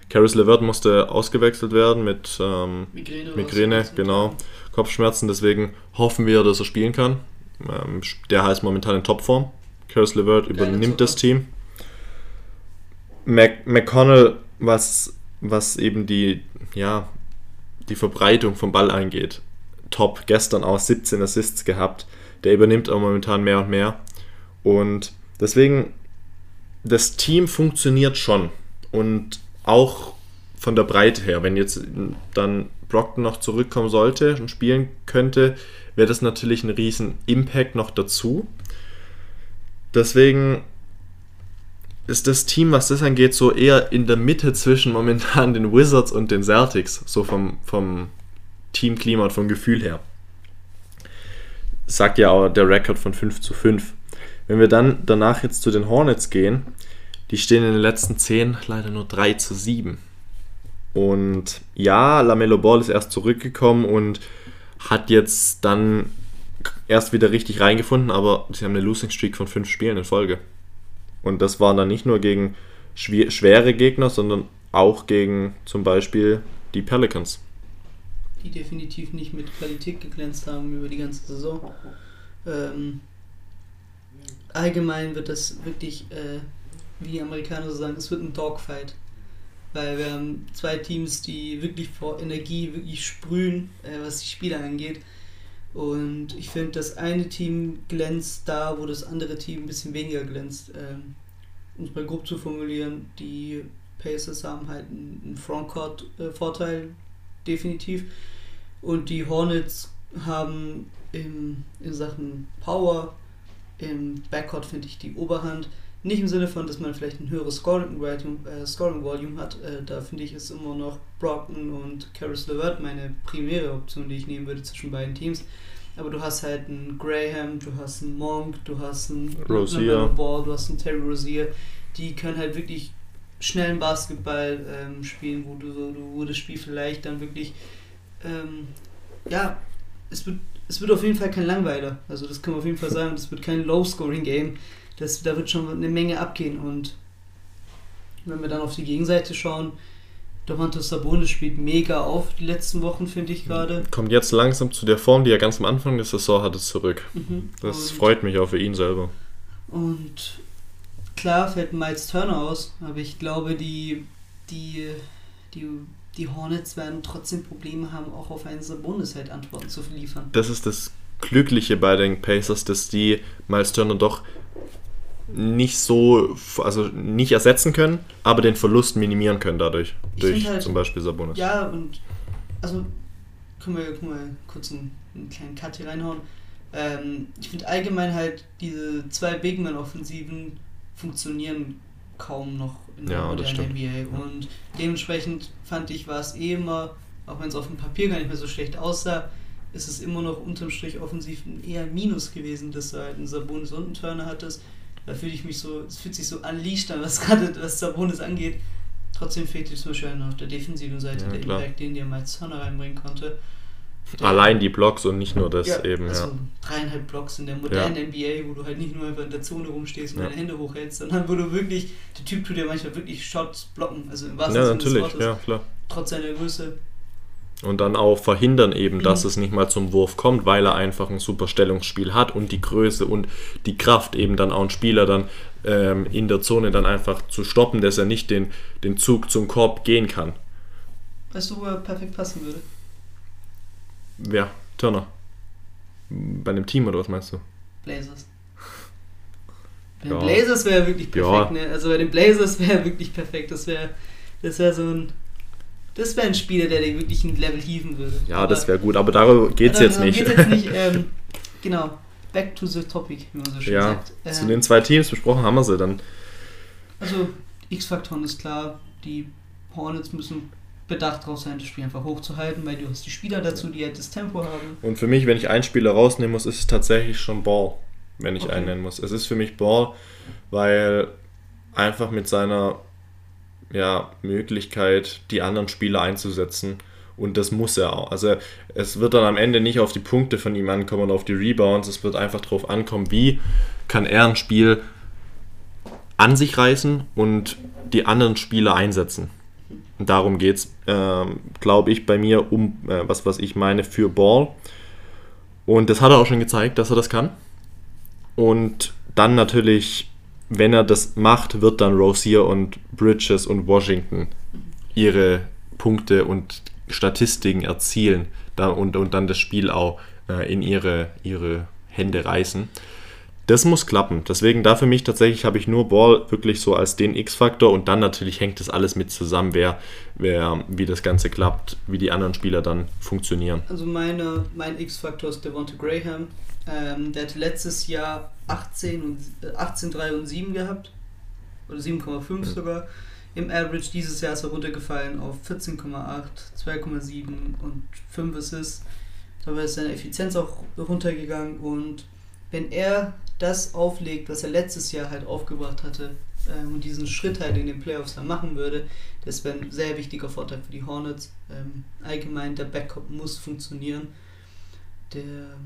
Caris LeVert musste ausgewechselt werden mit ähm, Migräne. Migräne, genau. Kopfschmerzen, deswegen hoffen wir, dass er spielen kann. Ähm, der heißt momentan in Topform. Caris LeVert übernimmt das. Team. Mac McConnell, was, was eben die, ja, die Verbreitung vom Ball angeht, top. Gestern auch 17 Assists gehabt. Der übernimmt auch momentan mehr und mehr. Und deswegen, das Team funktioniert schon. Und auch von der Breite her, wenn jetzt dann Brockton noch zurückkommen sollte und spielen könnte, wäre das natürlich ein riesen Impact noch dazu. Deswegen ist das Team, was das angeht, so eher in der Mitte zwischen momentan den Wizards und den Celtics, so vom, vom Teamklima und vom Gefühl her. Sagt ja auch der Rekord von 5 zu 5. Wenn wir dann danach jetzt zu den Hornets gehen, die stehen in den letzten 10 leider nur 3 zu 7. Und ja, Lamello Ball ist erst zurückgekommen und hat jetzt dann erst wieder richtig reingefunden, aber sie haben eine Losing Streak von 5 Spielen in Folge. Und das waren dann nicht nur gegen schwer, schwere Gegner, sondern auch gegen zum Beispiel die Pelicans. die definitiv nicht mit Qualität geglänzt haben über die ganze Saison. Ähm, allgemein wird das wirklich, äh, wie die Amerikaner so sagen, es wird ein Dogfight. Weil wir haben zwei Teams, die wirklich vor Energie wirklich sprühen, äh, was die Spieler angeht. Und ich finde, das eine Team glänzt da, wo das andere Team ein bisschen weniger glänzt. Ähm, um es mal grob zu formulieren, die Pacers haben halt einen Frontcourt-Vorteil, definitiv. Und die Hornets haben in, in Sachen Power im Backcourt, finde ich, die Oberhand. Nicht im Sinne von, dass man vielleicht ein höheres Scoring Volume, äh, Scoring Volume hat. Äh, da finde ich, ist immer noch Brockton und Caris LeVert meine primäre Option, die ich nehmen würde zwischen beiden Teams. Aber du hast halt einen Graham, du hast einen Monk, du hast einen Rozier. Ball, du hast einen Terry Rozier. Die können halt wirklich schnellen Basketball ähm, spielen, wo du so, wo das Spiel vielleicht dann wirklich ähm, ja, es wird, es wird auf jeden Fall kein Langweiler. Also das können wir auf jeden Fall sagen. Das wird kein Low-Scoring-Game. Das, da wird schon eine Menge abgehen. Und wenn wir dann auf die Gegenseite schauen, Domantas Sabonis spielt mega auf die letzten Wochen, finde ich gerade. Kommt jetzt langsam zu der Form, die er ganz am Anfang der Saison hatte, zurück. Mhm. Das Und- freut mich auch für ihn selber. Und klar fällt Miles Turner aus, aber ich glaube, die, die, die, die Hornets werden trotzdem Probleme haben, auch auf einen Sabonis halt Antworten zu liefern. Das ist das Glückliche bei den Pacers, dass die Miles Turner doch nicht so, also nicht ersetzen können, aber den Verlust minimieren können dadurch. Ich durch halt- zum Beispiel Sabonis. Ja, und also können wir, können wir kurz einen, einen kleinen Cut hier reinhauen. Ähm, ich finde allgemein halt, diese zwei Bigman-Offensiven funktionieren kaum noch in der Ja, stimmt. NBA. Und dementsprechend fand ich, war es eh immer, auch wenn es auf dem Papier gar nicht mehr so schlecht aussah, ist es immer noch unterm Strich offensiv ein eher ein Minus gewesen, dass du halt einen Sabonis und einen Turner hattest. Da fühle ich mich so, es fühlt sich so unleashed an, was gerade was Sabonis angeht. Trotzdem fehlt dir zum Beispiel auf der defensiven Seite Ja, der klar. Impact, den dir Miles Turner reinbringen konnte. Der- Allein die Blocks und nicht nur das ja, eben, also ja. dreieinhalb Blocks in der modernen NBA, wo du halt nicht nur einfach in der Zone rumstehst und Ja. deine Hände hochhältst, sondern wo du wirklich, der Typ tut dir manchmal wirklich Shots blocken, also im wahrsten Ja, Sinne des natürlich, Wortes, ja, klar. trotz seiner Größe. Und dann auch verhindern eben, dass Mhm. es nicht mal zum Wurf kommt, weil er einfach ein super Stellungsspiel hat und die Größe und die Kraft eben dann auch einen Spieler dann ähm, in der Zone dann einfach zu stoppen, dass er nicht den, den Zug zum Korb gehen kann. Weißt du, wo er perfekt passen würde? Wer? Turner. Bei einem Team oder was meinst du? Blazers. Bei Ja. den Blazers wäre wirklich perfekt, Ja. ne? Also bei den Blazers wäre wirklich perfekt. Das wäre das wäre so ein. Das wäre ein Spieler, der dir wirklich ein Level hieven würde. Ja, Aber- das wäre gut, aber darüber geht es jetzt nicht. geht's jetzt nicht. Ähm, genau. Back to the topic, wie man so schön ja, sagt. zu Ähm, den zwei Teams besprochen haben wir sie dann. Also, X-Faktoren ist klar, die Hornets müssen bedacht drauf sein, das Spiel einfach hochzuhalten, weil du hast die Spieler dazu, die halt das Tempo haben. Und für mich, wenn ich einen Spieler rausnehmen muss, ist es tatsächlich schon Ball, wenn ich Okay. einen nennen muss. Es ist für mich Ball, weil einfach mit seiner ja, Möglichkeit, die anderen Spieler einzusetzen. Und das muss er auch. Also es wird dann am Ende nicht auf die Punkte von ihm ankommen und auf die Rebounds. Es wird einfach darauf ankommen, wie kann er ein Spiel an sich reißen und die anderen Spieler einsetzen. Und darum geht es, ähm, glaube ich, bei mir um, äh, was, was ich meine, für Ball. Und das hat er auch schon gezeigt, dass er das kann. Und dann natürlich, wenn er das macht, wird dann Rozier und Bridges und Washington ihre Punkte und Statistiken erzielen da, und, und dann das Spiel auch äh, in ihre, ihre Hände reißen. Das muss klappen. Deswegen da für mich tatsächlich habe ich nur Ball wirklich so als den X-Faktor und dann natürlich hängt das alles mit zusammen, wer, wer, wie das Ganze klappt, wie die anderen Spieler dann funktionieren. Also meine, mein X-Faktor ist Devonta Graham. Ähm, der hatte letztes Jahr 18, und, äh, 18 3 und 7 gehabt. Oder 7,5 sogar. Im Average dieses Jahr ist er runtergefallen auf 14,8, 2,7 und 5 Assists. Dabei ist seine Effizienz auch runtergegangen und wenn er das auflegt, was er letztes Jahr halt aufgebracht hatte ähm, und diesen Schritt halt in den Playoffs dann machen würde, das wäre ein sehr wichtiger Vorteil für die Hornets. Ähm, allgemein, der Backup muss funktionieren. Der,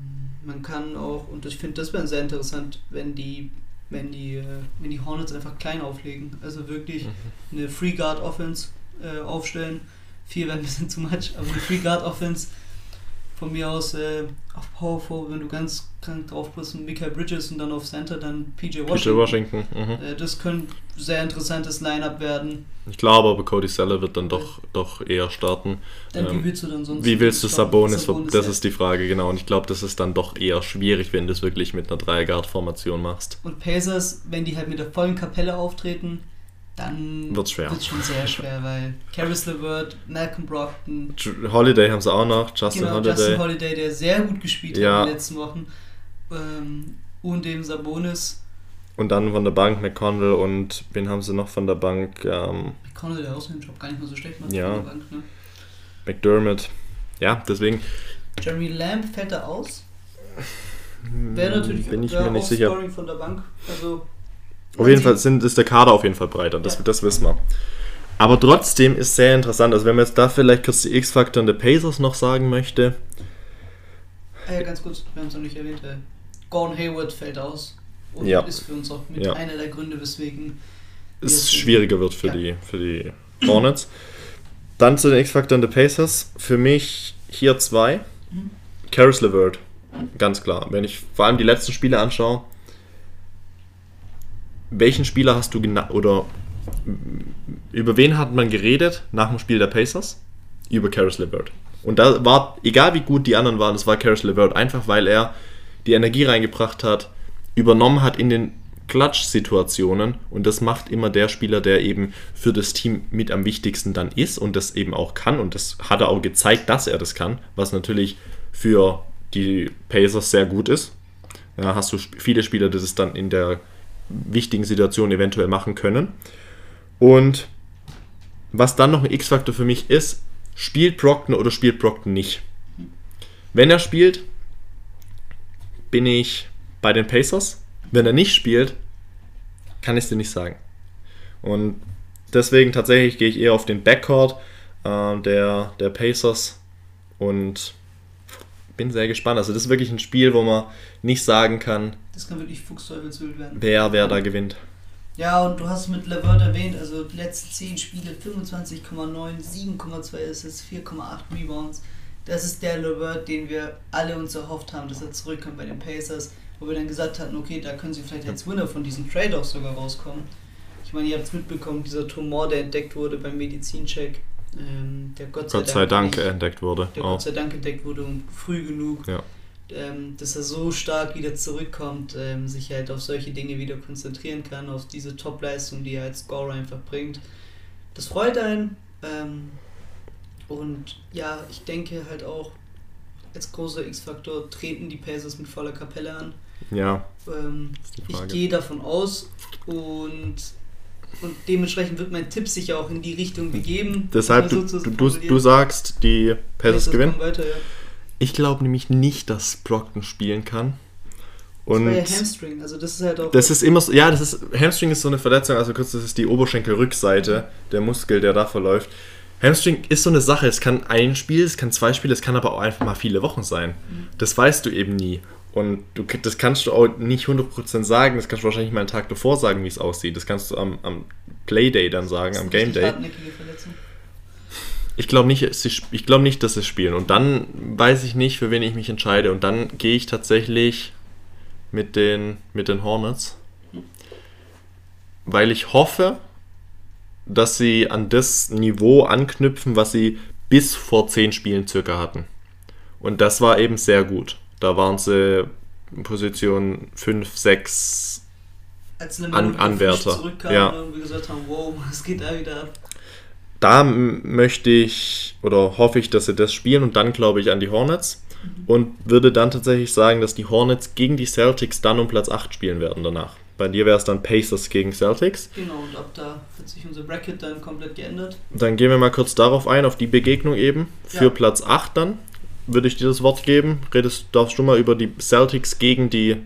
man kann auch, und ich finde, das wäre sehr interessant, wenn die, wenn die, äh, wenn die Hornets einfach klein auflegen. Also wirklich eine Free Guard Offense äh, aufstellen. Vier wäre ein bisschen zu much, aber eine Free Guard Offense von mir aus äh, auf Power Forward, wenn du ganz krank drauf bist, und Michael Bridges und dann auf Center dann PJ Washington. PJ Washington. Mhm. Äh, das könnte ein sehr interessantes Line-Up werden. Ich glaube aber, Cody Seller wird dann doch, doch eher starten. Dann Ähm, wie willst du dann sonst? Wie willst du Sabonis? Das ja. ist die Frage, genau. Und ich glaube, das ist dann doch eher schwierig, wenn du es wirklich mit einer Dreierguard-Formation machst. Und Pacers, wenn die halt mit der vollen Kapelle auftreten, dann schwer. wird's schon sehr schwer, weil Caris LeVert, Malcolm Brockton, Holiday haben sie auch noch, Justin genau, Holiday. Justin Holiday, der sehr gut gespielt Ja. hat in den letzten Wochen, ähm, und dem Sabonis, Und dann von der Bank McConnell und wen haben sie noch von der Bank? Ähm, McConnell, der auch seinen Job gar nicht mal so schlecht macht Ja. von der Bank, ne? McDermott. Ja, deswegen Jeremy Lamb fällt da aus. Wäre natürlich bin ich mir nicht sicher. Scoring von der Bank. Also, Auf jeden Fall sind, ist der Kader auf jeden Fall breiter, das, Ja. das wissen wir. Aber trotzdem ist sehr interessant, also wenn man jetzt da vielleicht kurz die X-Factor der Pacers noch sagen möchte, äh, ganz kurz, wir haben es noch nicht erwähnt. Äh, Gordon Hayward fällt aus. Und Ja. ist für uns auch mit Ja. einer der Gründe, weswegen es schwieriger wird für, Ja. die, für die Hornets. Dann zu den X-Factor der Pacers. Für mich hier zwei. Mhm. Caris LeVert, ganz klar. Wenn ich vor allem die letzten Spiele anschaue, welchen Spieler hast du genau oder über wen hat man geredet nach dem Spiel der Pacers? Über Caris LeVert. Und da war, egal wie gut die anderen waren, es war Caris LeVert, einfach weil er die Energie reingebracht hat, übernommen hat in den Klatsch-Situationen und das macht immer der Spieler, der eben für das Team mit am wichtigsten dann ist und das eben auch kann und das hat er auch gezeigt, dass er das kann, was natürlich für die Pacers sehr gut ist. Ja, hast du viele Spieler, die das dann in der wichtigen Situation eventuell machen können. Und was dann noch ein X-Faktor für mich ist, spielt Brockton oder spielt Brockton nicht? Wenn er spielt, bin ich bei den Pacers. Wenn er nicht spielt, kann ich es dir nicht sagen. Und deswegen tatsächlich gehe ich eher auf den Backcourt äh, der, der Pacers und bin sehr gespannt. Also das ist wirklich ein Spiel, wo man nicht sagen kann, das kann wirklich Fuchsteufelswild werden. wer, wer da gewinnt. Ja, und du hast mit Levert erwähnt, also die letzten 10 Spiele 25,9, 7,2 Assists, 4,8 Rebounds. Das ist der Levert, den wir alle uns erhofft haben, dass er zurückkommt bei den Pacers, wo wir dann gesagt hatten, okay, da können sie vielleicht als Winner von diesem Trade auch sogar rauskommen. Ich meine, ihr habt es mitbekommen, dieser Tumor, der entdeckt wurde beim Medizincheck, ähm, der Gott sei, Gott sei Dank nicht- entdeckt wurde. der Auch. Gott sei Dank entdeckt wurde und früh genug, Ja. ähm, dass er so stark wieder zurückkommt, ähm, sich halt auf solche Dinge wieder konzentrieren kann, auf diese Top-Leistung, die er als Scorer einfach bringt. Das freut einen. Ähm, und ja, ich denke halt auch, als großer X-Faktor treten die Pacers mit voller Kapelle an. Ja, Ähm, ich gehe davon aus und, und dementsprechend wird mein Tipp sich ja auch in die Richtung begeben. Deshalb, du, mal so du, du, du sagst, die Pacers gewinnen. Weiter, ja. Ich glaube nämlich nicht, dass Brockton spielen kann. Das Und war ja Hamstring, also das ist halt auch. das ist immer so, ja, das ist, Hamstring ist so eine Verletzung, also kurz, das ist die Oberschenkelrückseite, der Muskel, der da verläuft. Hamstring ist so eine Sache, es kann ein Spiel, es kann zwei Spiele, es kann aber auch einfach mal viele Wochen sein. Das weißt du eben nie. Und du, das kannst du auch nicht 100% sagen, das kannst du wahrscheinlich mal einen Tag davor sagen, wie es aussieht. Das kannst du am, am Playday dann sagen, am Game Day. Ich glaube nicht, ich glaube nicht, dass sie spielen. Und dann weiß ich nicht, für wen ich mich entscheide. Und dann gehe ich tatsächlich mit den, mit den Hornets. Weil ich hoffe, dass sie an das Niveau anknüpfen, was sie bis vor zehn Spielen circa hatten. Und das war eben sehr gut. Da waren sie in Position 5, 6. Als An- Lamelo Anwärter, zurückkam ja. und gesagt haben, wow, was geht da wieder ab? Da möchte ich oder hoffe ich, dass sie das spielen und dann glaube ich an die Hornets und würde dann tatsächlich sagen, dass die Hornets gegen die Celtics dann um Platz 8 spielen werden danach. Bei dir wäre es dann Pacers gegen Celtics. Genau, und ab da hat sich unser Bracket dann komplett geändert. Dann gehen wir mal kurz darauf ein, auf die Begegnung eben. Für Ja. Platz 8 dann würde ich dir das Wort geben. Redest, darfst du mal über die Celtics gegen die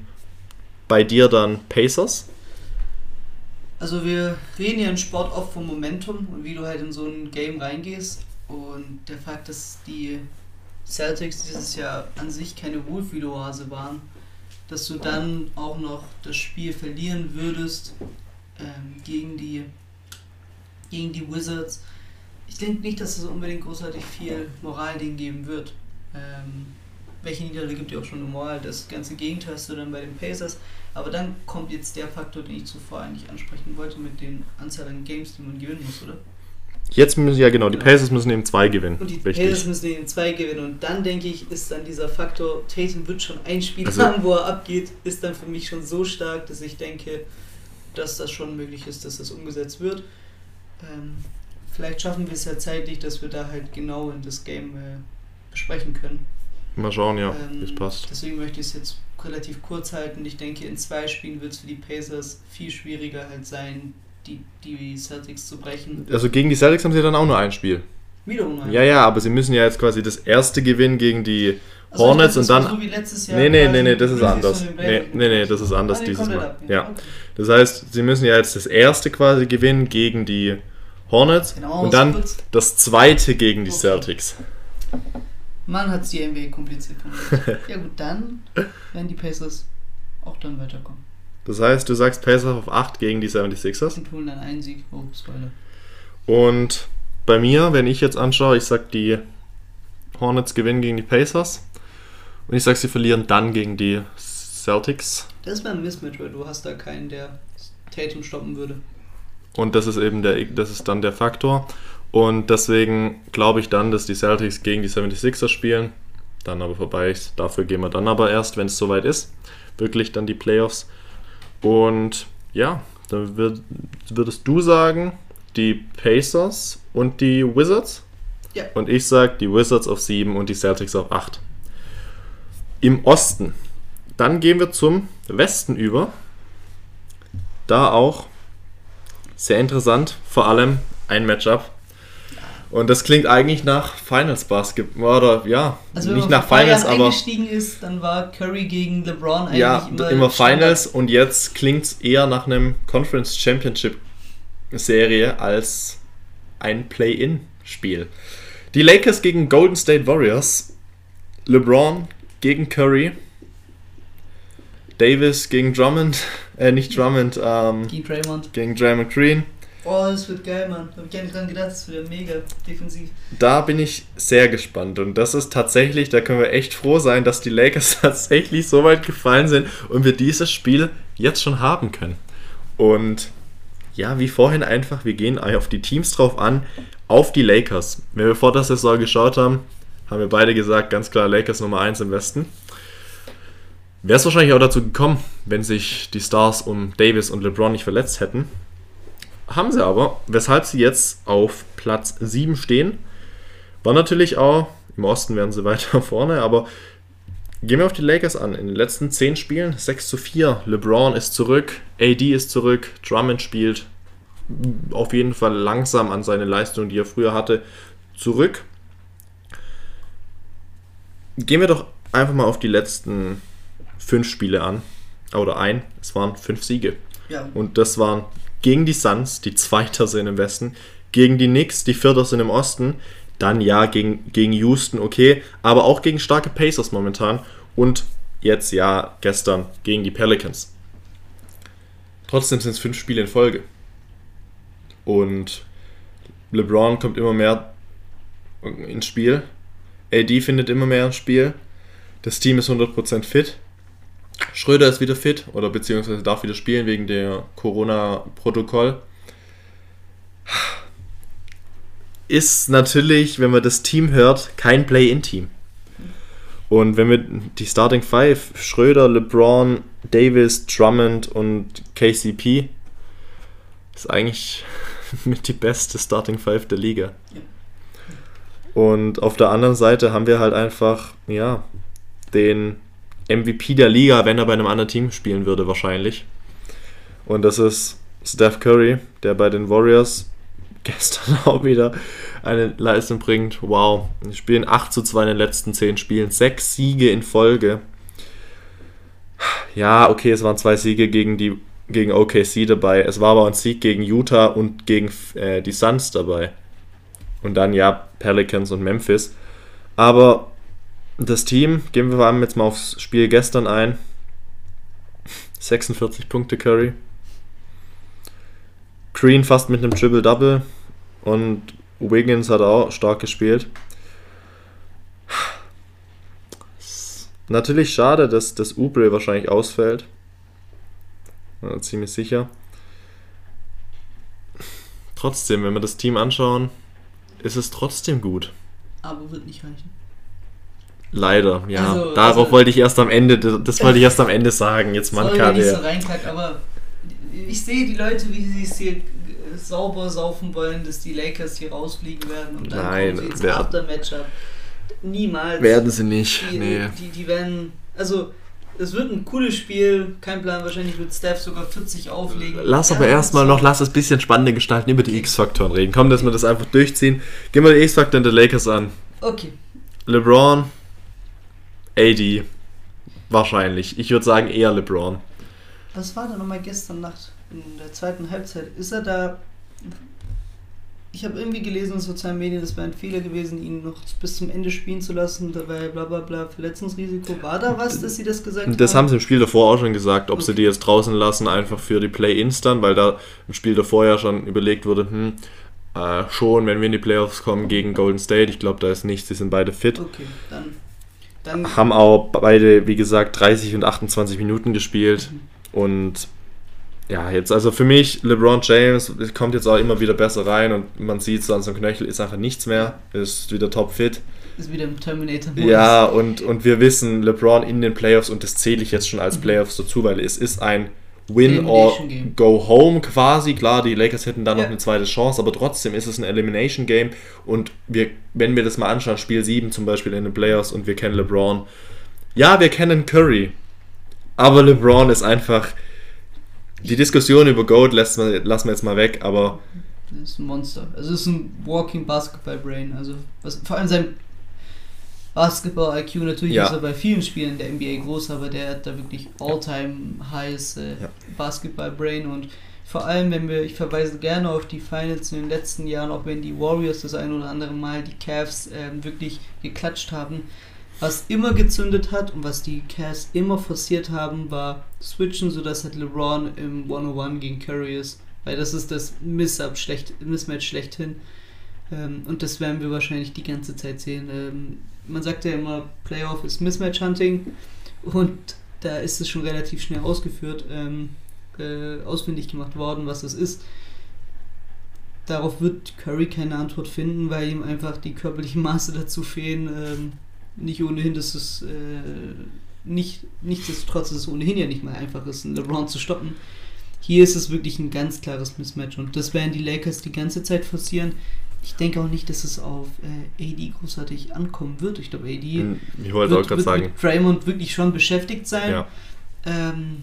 bei dir dann Pacers? Also wir reden ja im Sport oft vom Momentum und wie du halt in so ein Game reingehst. Und der Fakt, dass die Celtics dieses Jahr an sich keine Wohlfühloase waren, dass du dann auch noch das Spiel verlieren würdest ähm, gegen, die, gegen die Wizards. Ich denke nicht, dass es unbedingt großartig viel Moral denen geben wird. Ähm, welche Niederlage gibt dir auch schon Moral? Das ganze Gegenteil hast du dann bei den Pacers. Aber dann kommt jetzt der Faktor, den ich zuvor eigentlich ansprechen wollte, mit den Anzahl an Games, die man gewinnen muss, oder? Jetzt müssen ja genau, die Ja. Pacers müssen eben zwei gewinnen. Und die Richtig. Pacers müssen eben zwei gewinnen. Und dann denke ich, ist dann dieser Faktor, Tatum wird schon ein Spiel Also- haben, wo er abgeht, ist dann für mich schon so stark, dass ich denke, dass das schon möglich ist, dass das umgesetzt wird. Ähm, vielleicht schaffen wir es ja zeitlich, dass wir da halt genau in das Game äh, besprechen können. Mal schauen, ja, Ähm, wie es passt. Deswegen möchte ich es jetzt relativ kurz halten. Ich denke, in zwei Spielen wird es für die Pacers viel schwieriger halt sein, die, die Celtics zu brechen. Also gegen die Celtics haben sie dann auch nur ein Spiel. Wiederum ein. Ja, ja, aber sie müssen ja jetzt quasi das erste gewinnen gegen die Also Hornets und dann. das war So wie letztes Jahr Nee, nee, nee, nee, das ist anders. Nee, nee, nee, das ist anders Ah, dieses Mal. ab. Ja. Okay. Das heißt, sie müssen ja jetzt das erste quasi gewinnen gegen die Hornets Genau, und dann das zweite gegen die Okay. Celtics. Mann hat die NBA kompliziert gemacht. ja gut, dann werden die Pacers auch dann weiterkommen. Das heißt, du sagst Pacers auf 8 gegen die 76ers. Und holen dann einen Sieg. Oh, Spoiler. Und bei mir, wenn ich jetzt anschaue, ich sag, die Hornets gewinnen gegen die Pacers. Und ich sag, sie verlieren dann gegen die Celtics. Das wäre ein Mismatch, weil du hast da keinen, der Tatum stoppen würde. Und das ist eben der, das ist dann der Faktor. Und deswegen glaube ich dann, dass die Celtics gegen die 76ers spielen. Dann aber vorbei ist. Dafür gehen wir dann aber erst, wenn es soweit ist. Wirklich dann die Playoffs. Und ja, dann würd, würdest du sagen, die Pacers und die Wizards. Ja. Und ich sage die Wizards auf 7 und die Celtics auf 8. Im Osten. Dann gehen wir zum Westen über. Da auch sehr interessant, vor allem ein Matchup. Und das klingt eigentlich nach Finals Basketball oder ja, Also nicht nach Finals, aber eingestiegen ist, dann war Curry gegen LeBron eigentlich ja, immer, immer. Finals und jetzt klingt es eher nach einem Conference Championship Serie als ein Play-in-Spiel. Die Lakers gegen Golden State Warriors, LeBron gegen Curry, Davis gegen Drummond, äh, nicht Drummond, ähm, Gegen Draymond. gegen Draymond Green. Oh, das wird geil, Mann. Hab ich gar nicht dran gedacht, das wird mega defensiv. Da bin ich sehr gespannt und das ist tatsächlich, da können wir echt froh sein, dass die Lakers tatsächlich so weit gefallen sind und wir dieses Spiel jetzt schon haben können. Und ja, wie vorhin einfach, wir gehen auf die Teams drauf an, auf die Lakers. Wenn wir vor der Saison geschaut haben, haben wir beide gesagt, ganz klar Lakers Nummer 1 im Westen. Wäre es wahrscheinlich auch dazu gekommen, wenn sich die Stars um Davis und LeBron nicht verletzt hätten. Haben sie aber, weshalb sie jetzt auf Platz 7 stehen. War natürlich auch, im Osten werden sie weiter vorne, aber gehen wir auf die Lakers an. In den letzten 10 Spielen 6 zu 4. LeBron ist zurück, AD ist zurück, Drummond spielt auf jeden Fall langsam an seine Leistung, die er früher hatte, zurück. Gehen wir doch einfach mal auf die letzten 5 Spiele an. Oder ein, es waren 5 Siege. Ja, Und das waren gegen die Suns, die Zweiter sind im Westen, gegen die Knicks, die Vierter sind im Osten, dann ja gegen, gegen Houston, okay, aber auch gegen starke Pacers momentan und jetzt ja gestern gegen die Pelicans. Trotzdem sind es fünf Spiele in Folge. Und LeBron kommt immer mehr ins Spiel. AD findet immer mehr ins Spiel. Das Team ist 100% fit. Schröder ist wieder fit oder beziehungsweise darf wieder spielen wegen der Corona-Protokoll. Ist natürlich, wenn man das Team hört, kein Play-In-Team. Und wenn wir die Starting Five, Schröder, LeBron, Davis, Drummond und KCP, ist eigentlich mit die beste Starting Five der Liga. Und auf der anderen Seite haben wir halt einfach, ja, den MVP der Liga, wenn er bei einem anderen Team spielen würde, wahrscheinlich. Und das ist Steph Curry, der bei den Warriors gestern auch wieder eine Leistung bringt. Wow, die spielen 8 zu 2 in den letzten 10 Spielen, 6 Siege in Folge. Ja, okay, es waren zwei Siege gegen die gegen OKC dabei. Es war aber ein Sieg gegen Utah und gegen äh, die Suns dabei. Und dann ja Pelicans und Memphis. Aber das Team, gehen wir vor allem jetzt mal aufs Spiel gestern ein. 46 Punkte Curry. Green fast mit einem Triple-Double. Und Wiggins hat auch stark gespielt. Natürlich schade, dass das Ubre wahrscheinlich ausfällt. Ja, ziemlich sicher. Trotzdem, wenn wir das Team anschauen, ist es trotzdem gut. aber wird nicht reichen. Leider, ja. Also- Darauf also- wollte ich erst am Ende, das wollte ich erst am Ende sagen. Jetzt Mann wenn ich so KD. reinkack, aber ich sehe die Leute, wie sie es hier äh, sauber saufen wollen, dass die Lakers hier rausfliegen werden und dann Nein, kommen sie ins Aftermatchup. Niemals. Werden sie nicht. die, Nee. die, die werden, also es wird ein cooles Spiel, kein Plan, wahrscheinlich wird Steph sogar 40 auflegen. Lass Ja, aber erstmal noch, lass es ein bisschen spannender gestalten, über die X-Faktoren reden. Komm, dass wir das einfach durchziehen. Gehen wir die X-Faktoren der Lakers an. Okay, LeBron, AD, wahrscheinlich. Ich würde sagen eher LeBron. was war da nochmal gestern Nacht in der zweiten Halbzeit? Ist er da... Ich habe irgendwie gelesen in sozialen Medien, es wäre ein Fehler gewesen, ihn noch bis zum Ende spielen zu lassen, dabei bla bla bla, Verletzungsrisiko. War da was, dass sie das gesagt Das haben haben? sie im Spiel davor auch schon gesagt, ob sie Okay. die jetzt draußen lassen, einfach für die Play-Ins dann, weil da im Spiel davor ja schon überlegt wurde, hm, äh, schon, wenn wir in die Playoffs kommen gegen Golden State, ich glaube, da ist nichts, die sind beide fit. Okay, dann... dann Haben auch beide, wie gesagt, 30 und 28 Minuten gespielt. Und ja, jetzt also für mich, LeBron James kommt jetzt auch immer wieder besser rein und man sieht so an seinem Knöchel ist einfach nichts mehr, ist wieder topfit. ist wieder im terminator Ja, und, und wir wissen, LeBron in den Playoffs, und das zähle ich jetzt schon als Playoffs dazu, weil es ist ein Win or Game. Go Home quasi. Klar, die Lakers hätten da noch Ja. eine zweite Chance, aber trotzdem ist es ein Elimination Game. Und wir, wenn wir das mal anschauen, Spiel 7 zum Beispiel in den Playoffs und wir kennen LeBron. Ja, wir kennen Curry, aber LeBron ist einfach. Die Diskussion über Goat lässt man, lassen wir jetzt mal weg, aber Das ist ein Monster. Also es ist ein Walking Basketball Brain. Also was, vor allem sein Basketball IQ natürlich Ja. ist er bei vielen Spielen der NBA groß, aber der hat da wirklich All-Time Highs äh, Ja. Basketball Brain und vor allem, wenn wir, ich verweise gerne auf die Finals in den letzten Jahren, auch wenn die Warriors das ein oder andere Mal die Cavs ähm, wirklich geklatscht haben, was immer gezündet hat und was die Cavs immer forciert haben, war switchen, sodass halt LeBron im 101 gegen Curry ist. Weil das ist das Miss-Up schlecht, Mismatch schlechthin. Ähm, und das werden wir wahrscheinlich die ganze Zeit sehen. Ähm, man sagt ja immer, Playoff ist Mismatch-Hunting. Und da ist es schon relativ schnell ausgeführt, ähm, äh, ausfindig gemacht worden, was das ist. Darauf wird Curry keine Antwort finden, weil ihm einfach die körperlichen Maße dazu fehlen. Ähm, nicht ohnehin, dass es äh, nicht, nichtsdestotrotz ist es ohnehin ja nicht mal einfach ist, einen LeBron zu stoppen. Hier ist es wirklich ein ganz klares Mismatch und das werden die Lakers die ganze Zeit forcieren. Ich denke auch nicht, dass es auf äh, AD großartig ankommen wird. Ich glaube, AD ich wollte auch wird, gerade wird sagen, mit Draymond wirklich schon beschäftigt sein. ja, Ähm,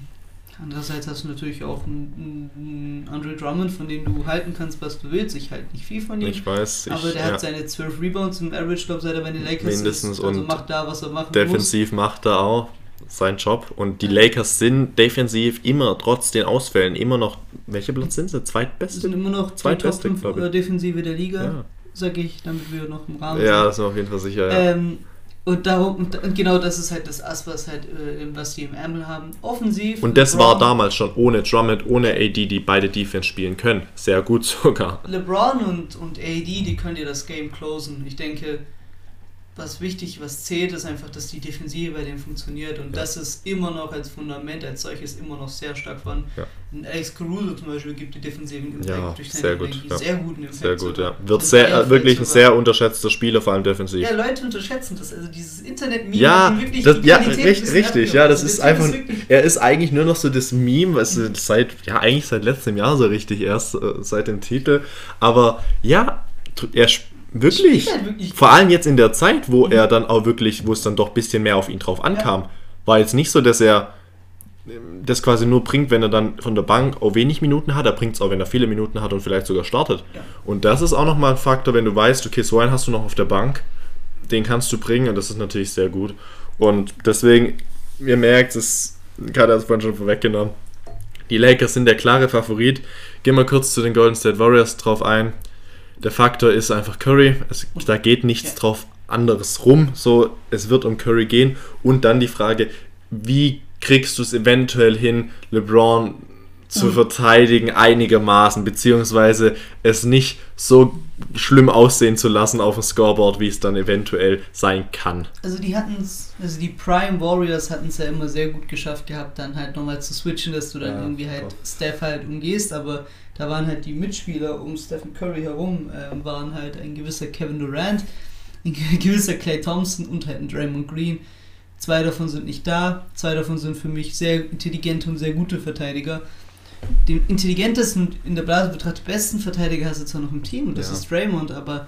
andererseits hast du natürlich auch einen, einen Andre Drummond, von dem du halten kannst, was du willst. Ich halte nicht viel von ihm. ich weiß, ich, aber der ja, hat seine 12 Rebounds im Average, glaube seit er bei den Lakers Mindestens ist. Also und macht da, was er machen muss. defensiv macht er auch seinen Job und die Lakers sind defensiv immer, trotz den Ausfällen, immer noch, welcher Platz sind sie? Wir Zweitbeste? sind immer noch die Top Zweitbeste, 5 glaube ich. Defensive der Liga, Ja, sag ich, damit wir noch im Rahmen ja das ist mir auf jeden Fall sicher, ja. Ähm, und darum, und, und genau das ist halt das Ass, was halt, äh, was die im Ärmel haben. Offensiv. Und das LeBron, war damals schon ohne Drummond, ohne AD, die beide Defense spielen können. Sehr gut sogar. LeBron und, und AD, die können dir das Game closen. Ich denke, was wichtig, was zählt, ist einfach, dass die Defensive bei denen funktioniert. Und Ja. das ist immer noch als Fundament, als solches immer noch sehr stark von. Ja. Ein Alex Caruso zum Beispiel gibt die defensiven Impact Ja, durch sehr seine gut, Energie. ja. Sehr guten Impact. Sehr gut, sogar. ja. Wird sehr, äh, wirklich ein sehr unterschätzter Spieler, vor allem defensiv. Ja, Leute unterschätzen das. Also dieses Internet-Meme Ja, wirklich das, ja richtig, abgenommen. ja, das Also ist der Typ einfach, er ist eigentlich nur noch so das Meme, was du seit, ja, eigentlich seit letztem Jahr so richtig erst, äh, seit dem Titel, aber ja, er sp- wirklich, halt wirklich vor allem jetzt in der Zeit, wo er dann auch wirklich, wo es dann doch ein bisschen mehr auf ihn drauf ankam, war jetzt nicht so, dass er ähm, das quasi nur bringt, wenn er dann von der Bank auch wenig Minuten hat, er bringt es auch, wenn er viele Minuten hat und vielleicht sogar startet. Ja. Und das ist auch nochmal ein Faktor, wenn du weißt, okay, so einen hast du noch auf der Bank, den kannst du bringen und das ist natürlich sehr gut. Und deswegen, ihr merkt, es Kader hat es vorhin schon vorweggenommen. Die Lakers sind der klare Favorit. Gehen wir kurz zu den Golden State Warriors drauf ein. Der Faktor ist einfach Curry. Es, da geht nichts Ja. drauf anderes rum. So, es wird um Curry gehen. Und dann die Frage, wie kriegst du es eventuell hin, LeBron zu Mhm. verteidigen einigermaßen, beziehungsweise es nicht so schlimm aussehen zu lassen auf dem Scoreboard, wie es dann eventuell sein kann. Also die hatten es, also die Prime Warriors hatten es ja immer sehr gut geschafft gehabt, dann halt nochmal zu switchen, dass du dann Ja, irgendwie halt. Steph halt umgehst, aber da waren halt die Mitspieler um Stephen Curry herum, ähm, waren halt ein gewisser Kevin Durant, ein gewisser Clay Thompson und halt ein Draymond Green. Zwei davon sind nicht da, zwei davon sind für mich sehr intelligente und sehr gute Verteidiger. den intelligentesten, in der Blase betrachtet besten Verteidiger hast du zwar noch im Team und das Ja. ist Draymond, aber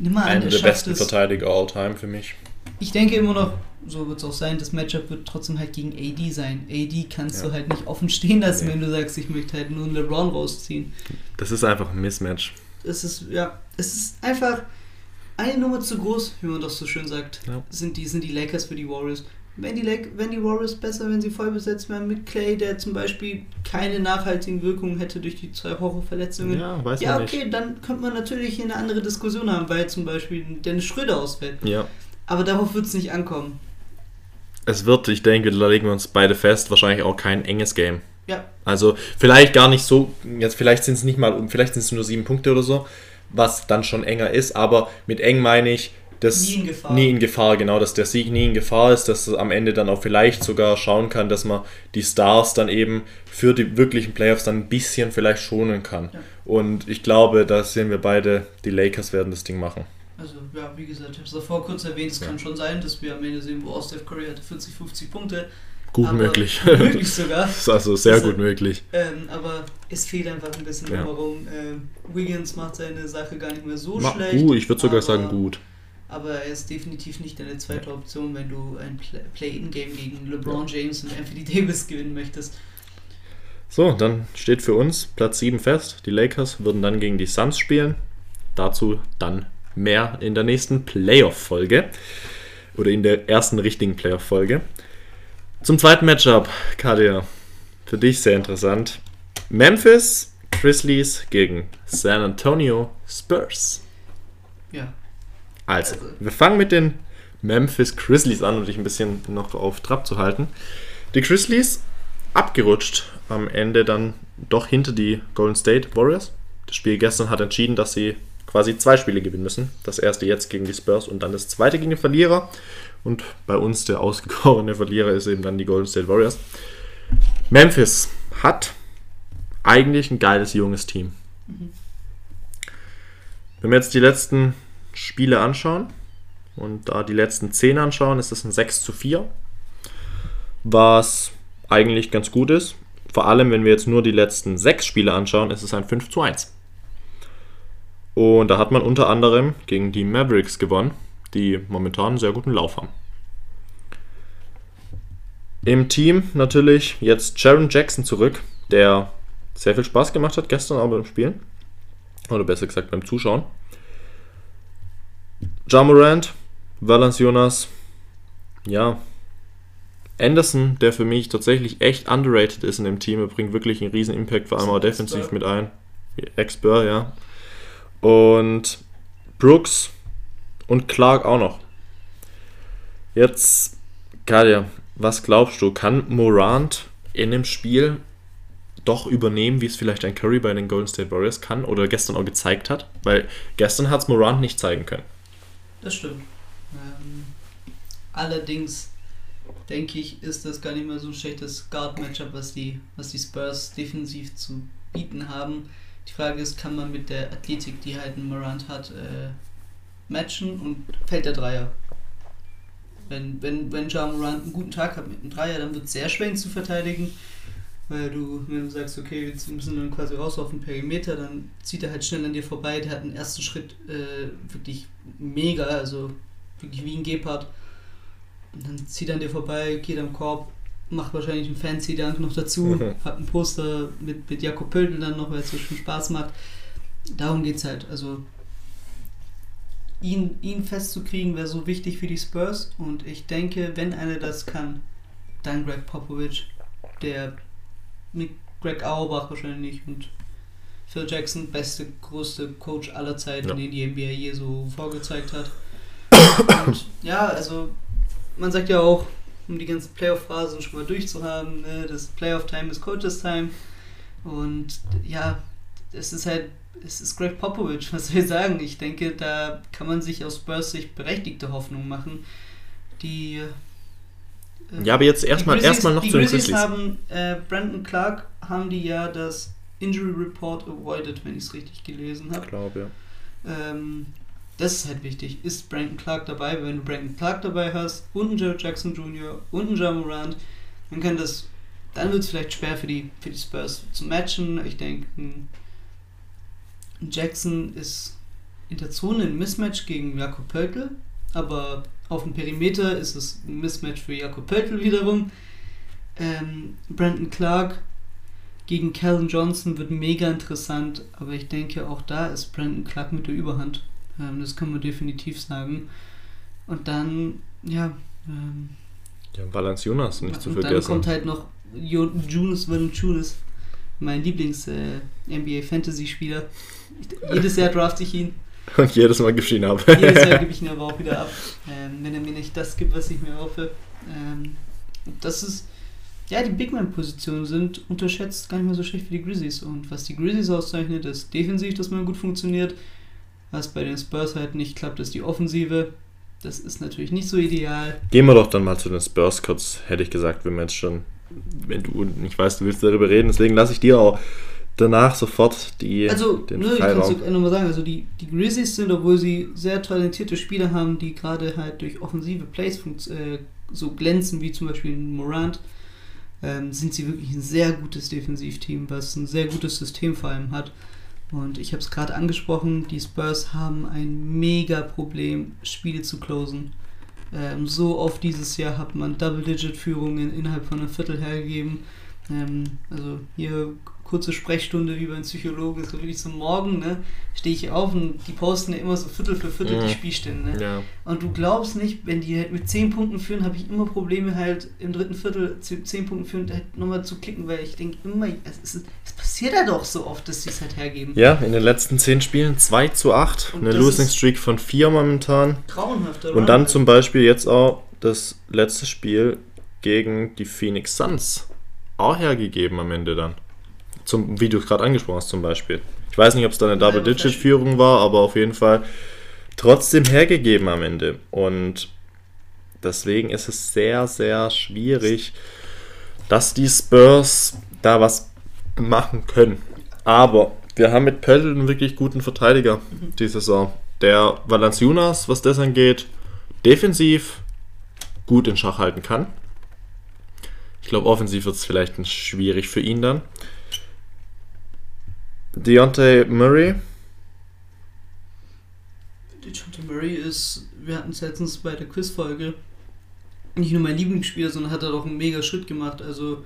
nimm mal an, Einer er der schafft besten es. Verteidiger all time für mich. Ich denke immer noch, so wird es auch sein, das Matchup wird trotzdem halt gegen AD sein. AD kannst Ja. du halt nicht offen stehen lassen, Nee. wenn du sagst, ich möchte halt nur einen LeBron rausziehen. Das ist einfach ein Mismatch. Es ist, ja, es ist einfach eine Nummer zu groß, wie man doch so schön sagt. Ja. Sind, die, sind die Lakers für die Warriors. Wenn die, Lak wenn die Warriors besser, wenn sie voll besetzt wären mit Clay, der zum Beispiel keine nachhaltigen Wirkungen hätte durch die zwei Horrorverletzungen. Ja, weiß Ja, man nicht. okay, dann könnte man natürlich hier eine andere Diskussion haben, weil zum Beispiel Dennis Schröder ausfällt. Ja. Aber darauf wird es nicht ankommen. Es wird, ich denke, da legen wir uns beide fest, wahrscheinlich auch kein enges Game. Ja, Also vielleicht gar nicht so, jetzt vielleicht sind es nicht mal, vielleicht sind es nur sieben Punkte oder so, was dann schon enger ist, aber mit eng meine ich, dass Nie in Gefahr. nie in Gefahr, genau, dass der Sieg nie in Gefahr ist, dass es am Ende dann auch vielleicht sogar schauen kann, dass man die Stars dann eben für die wirklichen Playoffs dann ein bisschen vielleicht schonen kann. Ja. Und ich glaube, da sehen wir beide, die Lakers werden das Ding machen. Also ja, wie gesagt, ich habe es davor kurz erwähnt, es Ja. kann schon sein, dass wir am Ende sehen, wo Steph Curry hatte 40, 50 Punkte. Gut aber möglich. Möglich sogar. das ist also sehr Also- gut möglich. Ähm, aber es fehlt einfach ein bisschen Ja. drumherum. Ähm, Wiggins macht seine Sache gar nicht mehr so Ma- schlecht. Gut, ich würde sogar aber- sagen gut. Aber er ist definitiv nicht deine zweite Option, wenn du ein Play- Play-In-Game gegen LeBron James und Anthony Davis gewinnen möchtest. So, dann steht für uns Platz 7 fest. Die Lakers würden dann gegen die Suns spielen. Dazu dann mehr in der nächsten Playoff-Folge. Oder in der ersten richtigen Playoff-Folge. Zum zweiten Matchup, Kadia. Für dich sehr interessant. Memphis Grizzlies gegen San Antonio Spurs. Ja. Also, Also- wir fangen mit den Memphis Grizzlies an, um dich ein bisschen noch auf Trab zu halten. Die Grizzlies abgerutscht am Ende dann doch hinter die Golden State Warriors. Das Spiel gestern hat entschieden, dass sie quasi zwei Spiele gewinnen müssen. Das erste jetzt gegen die Spurs und dann das zweite gegen den Verlierer. Und bei uns der ausgegorene Verlierer ist eben dann die Golden State Warriors. Memphis hat eigentlich ein geiles junges Team. Wenn wir jetzt die letzten Spiele anschauen und da die letzten 10 anschauen, ist das ein 6 zu 4, was eigentlich ganz gut ist. Vor allem, wenn wir jetzt nur die letzten 6 Spiele anschauen, ist es ein 5 zu 1. Und da hat man unter anderem gegen die Mavericks gewonnen, die momentan einen sehr guten Lauf haben. Im Team natürlich jetzt Jaron Jackson zurück, der sehr viel Spaß gemacht hat gestern aber im Spielen. Oder besser gesagt beim Zuschauen. Ja Morant, Valanciunas, ja. Anderson, der für mich tatsächlich echt underrated ist in dem Team. Er bringt wirklich einen riesen Impact, vor allem auch defensiv mit ein. Ex-Spur, ja. Und Brooks und Clark auch noch. Jetzt, Kadia, was glaubst du, kann Morant in dem Spiel doch übernehmen, wie es vielleicht ein Curry bei den Golden State Warriors kann oder gestern auch gezeigt hat? Weil gestern hat es Morant nicht zeigen können. Das stimmt. Ähm, allerdings denke ich, ist das gar nicht mehr so ein schlechtes Guard-Matchup, was die, was die Spurs defensiv zu bieten haben. Die Frage ist, kann man mit der Athletik, die halt ein Morant hat, äh, matchen und fällt der Dreier? Wenn, wenn, wenn Ja Morant einen guten Tag hat mit einem Dreier, dann wird es sehr schwer, ihn zu verteidigen. Weil du, wenn du sagst, okay, jetzt müssen dann quasi raus auf den Perimeter, dann zieht er halt schnell an dir vorbei. Der hat einen ersten Schritt äh, wirklich mega, also wirklich wie ein Gepard. Und dann zieht er an dir vorbei, geht am Korb, macht wahrscheinlich einen Fancy Dank noch dazu, Mhm. hat ein Poster mit, mit Jakob Pöldl dann noch, weil es so schon Spaß macht. Darum geht es halt. Also ihn, ihn festzukriegen wäre so wichtig für die Spurs und ich denke, wenn einer das kann, dann Greg Popovich, der mit Greg Auerbach wahrscheinlich und Phil Jackson, beste, größte Coach aller Zeiten, Ja. den die NBA je so vorgezeigt hat. und ja, also man sagt ja auch, um die ganzen Playoff-Phasen schon mal durchzuhaben, ne, das Playoff-Time ist Coaches-Time. Und ja, es ist halt, es ist Greg Popovich, was soll ich sagen? Ich denke, da kann man sich aus Spurs Sicht berechtigte Hoffnung machen. Die. äh, Ja, aber jetzt erstmal erstmal noch die zu den Grizzlies. haben, äh, Brandon Clark haben die ja das Injury Report avoided, wenn ich es richtig gelesen habe. Ich glaube, ja. Ähm, das ist halt wichtig. Ist Brandon Clark dabei? Wenn du Brandon Clark dabei hast und einen Jared Jackson Jr. und einen Ja Morant, dann kann das dann wird es vielleicht schwer für die, für die Spurs zu matchen. Ich denke, Jackson ist in der Zone ein Mismatch gegen Jakob Pöltl, aber auf dem Perimeter ist es ein Mismatch für Jakob Pöltl wiederum. Ähm, Brandon Clark gegen Calvin Johnson wird mega interessant, aber ich denke auch da ist Brandon Clark mit der Überhand. Ähm, das kann man definitiv sagen. Und dann, ja, ähm, Ja, Valanciunas nicht zu und dann vergessen. kommt halt noch Jo- Junis Valanciunas, mein Lieblings äh. Ich, jedes Jahr drafte ich ihn, Und jedes Mal gibst du ihn ab. jedes Jahr gebe ich ihn aber auch wieder ab, ähm, wenn er mir nicht das gibt, was ich mir hoffe. Ähm, das ist, ja, die Big Man-Positionen sind unterschätzt gar nicht mehr so schlecht wie die Grizzlies. Und was die Grizzlies auszeichnet, ist defensiv, dass man gut funktioniert. Was bei den Spurs halt nicht klappt, ist die Offensive. Das ist natürlich nicht so ideal. Gehen wir doch dann mal zu den Spurs kurz, hätte ich gesagt, wenn wir jetzt schon, wenn du nicht weißt, du willst darüber reden, deswegen lasse ich dir auch danach sofort die, Also, den ne, ich kann Freiraum. es nochmal sagen, also die, die Grizzlies sind, obwohl sie sehr talentierte Spieler haben, die gerade halt durch offensive Plays äh, so glänzen, wie zum Beispiel in Morant, ähm, sind sie wirklich ein sehr gutes Defensivteam, was ein sehr gutes System vor allem hat. Und ich habe es gerade angesprochen, die Spurs haben ein mega Problem, Spiele zu closen. Ähm, so oft dieses Jahr hat man Double-Digit-Führungen innerhalb von einem Viertel hergegeben. Ähm, also hier kurze Sprechstunde wie beim Psychologen, so wirklich so morgen, ne, stehe ich auf und die posten ja immer so Viertel für Viertel Mhm. die Spielstände. Ne? Ja. Und du glaubst nicht, wenn die halt mit 10 Punkten führen, habe ich immer Probleme halt im dritten Viertel zu 10 Punkten führen, halt nochmal zu klicken, weil ich denke immer, es, ist, es passiert ja doch so oft, dass sie es halt hergeben. ja, in den letzten 10 Spielen 2 zu 8, Und eine Losing Streak von 4 momentan. Grauenhafter Und dann zum Beispiel jetzt auch das letzte Spiel gegen die Phoenix Suns auch hergegeben am Ende dann. Zum, wie du es gerade angesprochen hast zum Beispiel. Ich weiß nicht, ob es da eine Double-Digit-Führung war, aber auf jeden Fall trotzdem hergegeben am Ende. Und deswegen ist es sehr, sehr schwierig, dass die Spurs da was machen können. Aber wir haben mit Pöttl einen wirklich guten Verteidiger die Saison. Der Valanciunas, was das angeht, defensiv gut in Schach halten kann. Ich glaube, offensiv wird es vielleicht schwierig für ihn dann. Deontay Murray, DeJounte Murray ist, wir hatten es letztens bei der Quizfolge, nicht nur mein Lieblingsspieler, sondern hat er doch einen mega Schritt gemacht. Also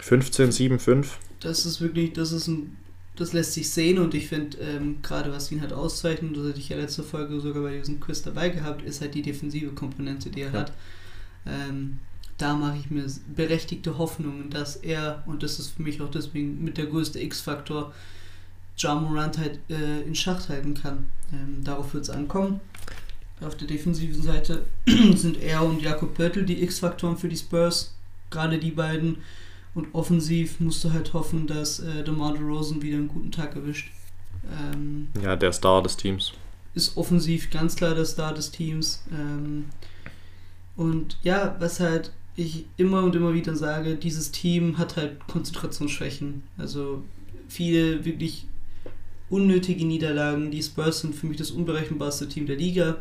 15, 7, 5. das ist wirklich, das ist ein, das lässt sich sehen und ich finde, ähm, gerade was ihn halt auszeichnet, das hatte ich ja letzte Folge sogar bei diesem Quiz dabei gehabt, ist halt die defensive Komponente, die er Ja. hat. Ähm, da mache ich mir berechtigte Hoffnungen, dass er, und das ist für mich auch deswegen mit der größte X-Faktor, Ja Morant halt äh, in Schach halten kann. Ähm, darauf wird es ankommen. Auf der defensiven Seite sind er und Jakob Pörtl die X-Faktoren für die Spurs, gerade die beiden. Und offensiv musst du halt hoffen, dass äh, DeMar DeRozan wieder einen guten Tag erwischt. Ähm, Ja, der Star des Teams. ist offensiv ganz klar der Star des Teams. Ähm, und ja, was halt ich immer und immer wieder sage, dieses Team hat halt Konzentrationsschwächen. Also viele wirklich unnötige Niederlagen. Die Spurs sind für mich das unberechenbarste Team der Liga.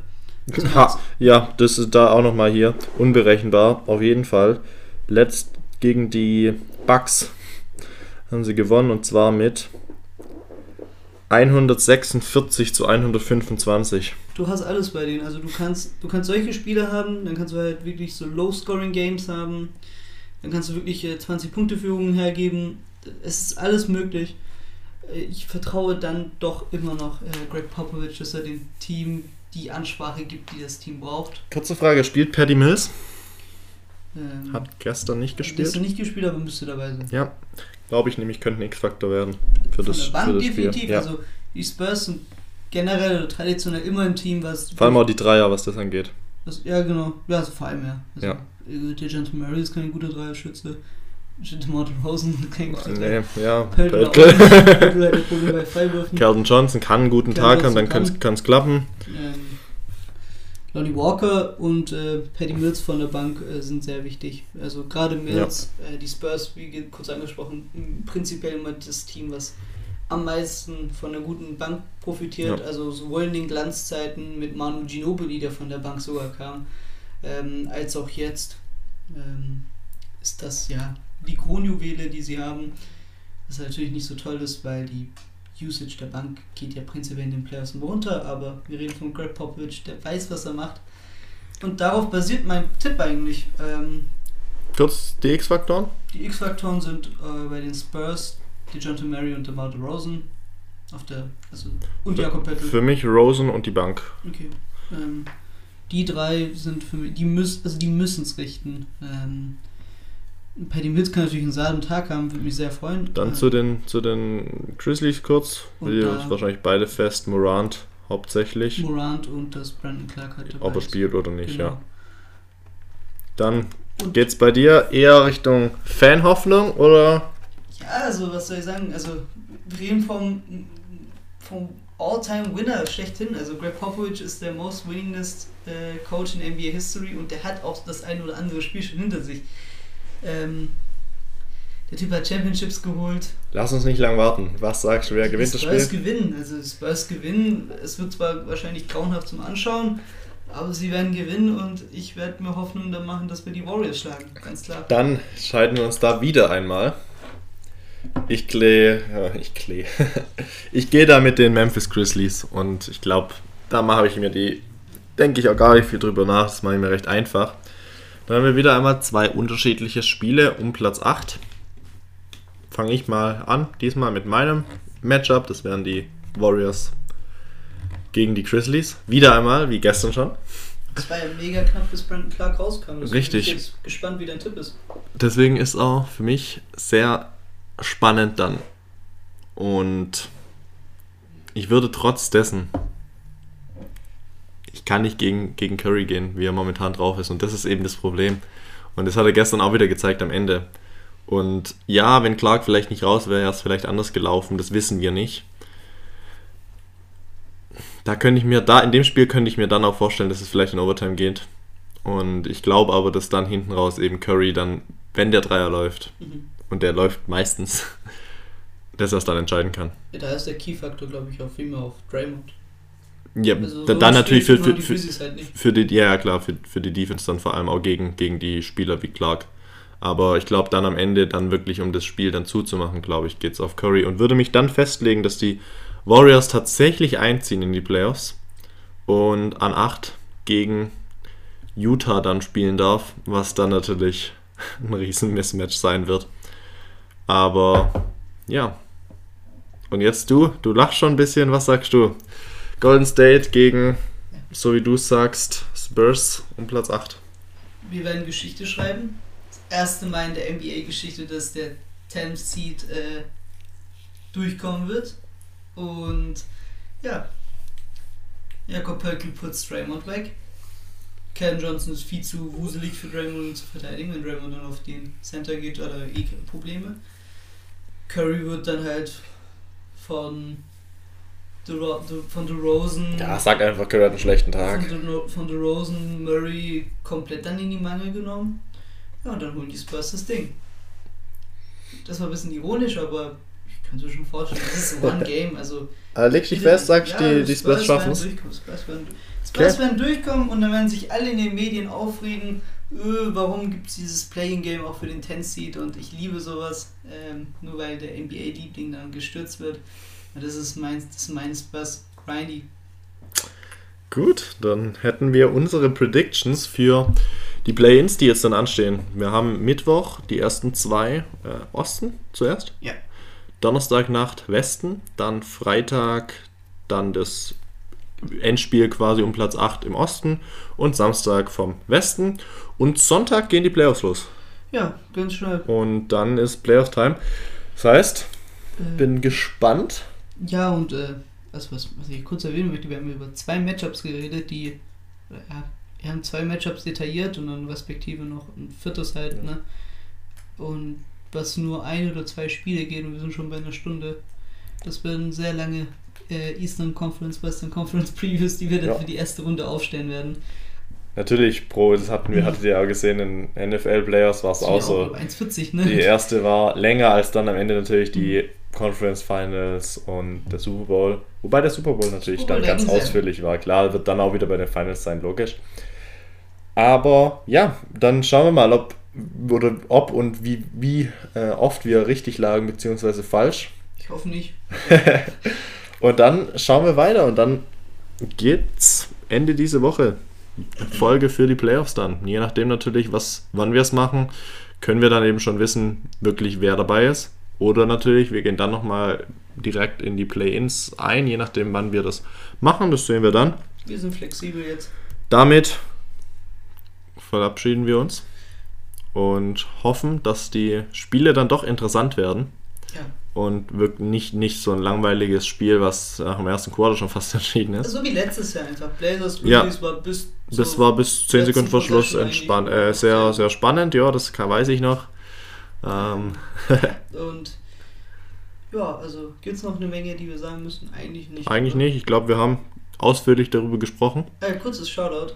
Ha, ja, das ist da auch nochmal hier. Unberechenbar, auf jeden Fall. Letzt gegen die Bucks haben sie gewonnen und zwar mit 146 zu 125. Du hast alles bei denen. Also du kannst, du kannst solche Spiele haben, dann kannst du halt wirklich so Low-Scoring-Games haben, dann kannst du wirklich äh, 20-Punkte-Führungen hergeben. Es ist alles möglich. Äh, Ich vertraue dann doch immer noch äh, Greg Popovich, dass er dem Team die Ansprache gibt, die das Team braucht. Kurze Frage, spielt Paddy Mills? Ähm, Hat gestern nicht Gestern gespielt. nicht gespielt, aber müsste dabei sein. Ja, glaube ich nämlich, könnte ein X-Faktor werden für Von das, der Bank für das definitiv. Spiel. Ja. Also die Spurs sind generell oder traditionell immer ein Team, was. Vor allem auch die Dreier, was das angeht. Das, ja, genau. Ja, also vor allem, ja. Also, Ja. DeJounte Murray ist kein guter Dreierschütze. Kein guter Dreier. Nee, ja, Pöltl. Calvin Johnson kann einen guten Tag haben, dann kann es klappen. Ähm, Lonnie Walker und äh, Paddy Mills von der Bank äh, sind sehr wichtig. Also gerade Mills, äh, die Spurs, wie kurz angesprochen, prinzipiell immer das Team, was am meisten von einer guten Bank profitiert. Ja. Also sowohl in den Glanzzeiten mit Manu Ginobili, der von der Bank sogar kam, ähm, als auch jetzt ähm, ist das ja die Kronjuwele, die sie haben. Was natürlich nicht so toll ist, weil die Usage der Bank geht ja prinzipiell in den Playoffs immer runter, aber wir reden von Greg Popovich, der weiß, was er macht. Und darauf basiert mein Tipp eigentlich. Ähm, Kurz die X-Faktoren. die X-Faktoren sind äh, bei den Spurs DeJounte Murray und DeMar DeRozan. Auf der, also, und Jakob Pettel. Für mich Rosen und die Bank. Okay. Ähm, die drei sind für mich, die müssen, also die müssen es richten. Ähm, Patty Mills kann natürlich einen saden Tag haben, würde mich sehr freuen. Dann Äh, zu den, zu den Grizzlies kurz. Da- ist wahrscheinlich beide fest. Morant hauptsächlich. Morant und das Brandon Clark halt dabei Ob er spielt oder nicht, Genau. ja. Dann Und- geht's bei dir eher Richtung Fanhoffnung oder Ja, also was soll ich sagen? Also wir reden vom, vom All-Time-Winner schlechthin. Also Greg Popovich ist der most winningest äh, Coach in NBA History und der hat auch das ein oder andere Spiel schon hinter sich. Ähm, der Typ hat Championships geholt. Lass uns nicht lang warten. Was sagst du, wer gewinnt das Spurs Spiel? gewinnen. Also Spurs gewinnen. Es wird zwar wahrscheinlich grauenhaft zum Anschauen, aber sie werden gewinnen und ich werde mir Hoffnung da machen, dass wir die Warriors schlagen. Ganz klar. Dann scheiden wir uns da wieder einmal. Ich klee, ja, ich klee. ich gehe da mit den Memphis Grizzlies und ich glaube, da mache ich mir die, denke ich auch gar nicht viel drüber nach, das mache ich mir recht einfach. Dann haben wir wieder einmal zwei unterschiedliche Spiele um Platz 8. Fange ich mal an, diesmal mit meinem Matchup, das wären die Warriors gegen die Grizzlies. Wieder einmal, wie gestern schon. Es war ja mega knapp, bis Brandon Clark rauskam. Deswegen Richtig. bin ich jetzt gespannt, wie dein Tipp ist. Deswegen ist auch für mich sehr spannend dann. Und ich würde trotz dessen, ich kann nicht gegen, gegen Curry gehen, wie er momentan drauf ist. Und das ist eben das Problem. Und das hat er gestern auch wieder gezeigt am Ende. Und ja, wenn Clark vielleicht nicht raus wäre, wäre es vielleicht anders gelaufen. Das wissen wir nicht. Da könnte ich mir, da in dem Spiel könnte ich mir dann auch vorstellen, dass es vielleicht in Overtime geht. Und ich glaube aber, dass dann hinten raus eben Curry dann, wenn der Dreier läuft, Mhm. und der läuft meistens, dass er es dann entscheiden kann. Ja, da ist der Key-Faktor, glaube ich, auch viel mehr auf Draymond. Ja, Also so dann natürlich für, für, die für, halt für die, ja, ja klar, für, für die Defense dann vor allem auch gegen, gegen die Spieler wie Clark. Aber ich glaube dann am Ende dann wirklich, um das Spiel dann zuzumachen, glaube ich, geht es auf Curry und würde mich dann festlegen, dass die Warriors tatsächlich einziehen in die Playoffs und an 8 gegen Utah dann spielen darf, was dann natürlich ein riesen Mismatch sein wird. Aber ja. Und jetzt du, du lachst schon ein bisschen, was sagst du? Golden State gegen, so wie du sagst, Spurs um Platz 8. Wir werden Geschichte schreiben. Das erste Mal in der NBA-Geschichte, dass der 10th Seed äh, durchkommen wird. Und ja, Jakob Pöltl putzt Draymond weg. Cam Johnson ist viel zu wuselig für Draymond zu verteidigen, wenn Draymond dann auf den Center geht oder eh Probleme. Curry wird dann halt von von DeRozan sag einfach, Curry hat einen schlechten von, De, von DeRozan Murray komplett dann in die Mangel genommen. Ja, und dann holen die Spurs das Ding. Das war ein bisschen ironisch, aber ich kann es mir schon vorstellen. Das ist so One Game, also. Äh, leg dich fest, sagst Ja, die, die Spurs schaffen werden es. durchkommen, Spurs werden, Spurs werden durchkommen und dann werden sich alle in den Medien aufregen, äh, warum gibt es dieses Playing Game auch für den 10 Seed und ich liebe sowas, ähm, nur weil der NBA-Liebling dann gestürzt wird. Das ist mein, das ist mein Spurs Grindy. Gut, dann hätten wir unsere Predictions für die Play-Ins, die jetzt dann anstehen. Wir haben Mittwoch die ersten zwei äh, Osten zuerst. Ja. Donnerstagnacht Westen, dann Freitag dann das Endspiel quasi um Platz 8 im Osten und Samstag vom Westen und Sonntag gehen die Playoffs los. Ja, ganz schnell. Und dann ist Playoff-Time. Das heißt, Äh, bin gespannt. Ja, und äh, was, was, was ich kurz erwähnen möchte, wir haben über zwei Matchups geredet, die, ja, wir haben zwei Matchups detailliert und dann respektive noch ein viertes halt, Ja. ne? Und was nur ein oder zwei Spiele geht und wir sind schon bei einer Stunde. Das werden sehr lange äh, Eastern Conference, Western Conference Previews, die wir dann Ja. für die erste Runde aufstellen werden. Natürlich, Pro, das hatten wir, hattet ihr ja gesehen, in NFL-Players war es auch so. 1,40, ne? Die erste war länger als dann am Ende natürlich die Conference Finals und der Super Bowl. Wobei der Super Bowl natürlich Super Bowl, dann ganz sehr. ausführlich war. Klar, wird dann auch wieder bei den Finals sein, logisch. Aber ja, dann schauen wir mal, ob oder ob und wie, wie äh, oft wir richtig lagen, beziehungsweise falsch. Ich hoffe nicht. Und dann schauen wir weiter und dann geht's Ende diese Woche. Folge für die Playoffs dann. Je nachdem natürlich, was, wann wir es machen, können wir dann eben schon wissen, wirklich wer dabei ist. Oder natürlich, wir gehen dann nochmal direkt in die Play-Ins ein, je nachdem, wann wir das machen. Das sehen wir dann. Wir sind flexibel jetzt. Damit verabschieden wir uns und hoffen, dass die Spiele dann doch interessant werden Ja. und wirkt nicht, nicht so ein langweiliges Spiel, was nach dem ersten Quarter schon fast entschieden ist. So wie letztes Jahr einfach. Blazers Ja. War bis. Das war bis 10 letzten Sekunden vor Schluss entspannt, äh, sehr, sehr spannend, ja, das kann, weiß ich noch. Ähm, Und ja, also gibt es noch eine Menge, die wir sagen müssen? Eigentlich nicht. eigentlich oder? nicht, ich glaube, wir haben ausführlich darüber gesprochen. Äh, kurzes Shoutout.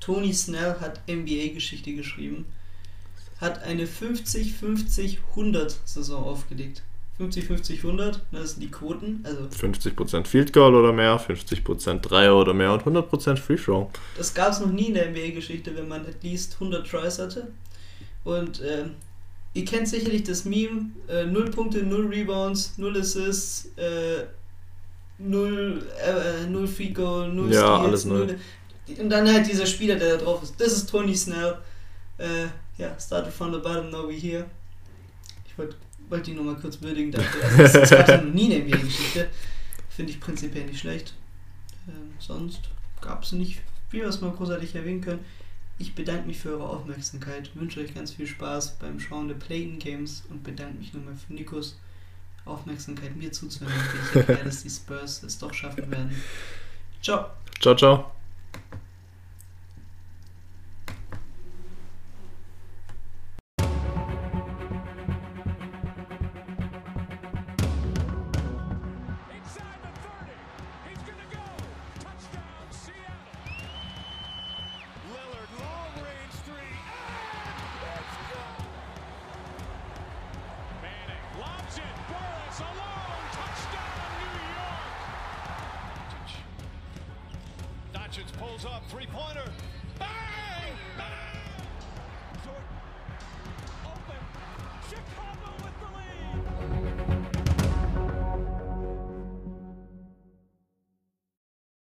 Tony Snell hat NBA-Geschichte geschrieben. Hat eine 50-50-100 Saison aufgelegt. 50-50-100, das sind die Quoten. Also 50% Field Goal oder mehr, 50% Dreier oder mehr und 100% Free Throw. das gab es noch nie in der NBA-Geschichte, wenn man at least 100 Tries hatte. Und ähm, ihr kennt sicherlich das Meme, äh, 0 Punkte, 0 Rebounds, 0 Assists, äh, 0, äh, 0 Free Goal, 0 Ja, alles null. Und dann halt dieser Spieler, der da drauf ist. Das ist Tony Snell. Äh, ja, started from the bottom, now we here. Ich wollte wollt die nochmal kurz würdigen dafür. Also das, das gab es noch nie in der NBA-Geschichte. Finde ich prinzipiell nicht schlecht. Ähm, sonst gab es nicht viel, was wir großartig erwähnen können. Ich bedanke mich für eure Aufmerksamkeit, wünsche euch ganz viel Spaß beim Schauen der Play-In-Games und bedanke mich nochmal für Nikos Aufmerksamkeit, mir zuzuhören. Ich sicher, dass die Spurs es doch schaffen werden. Ciao. Ciao, ciao.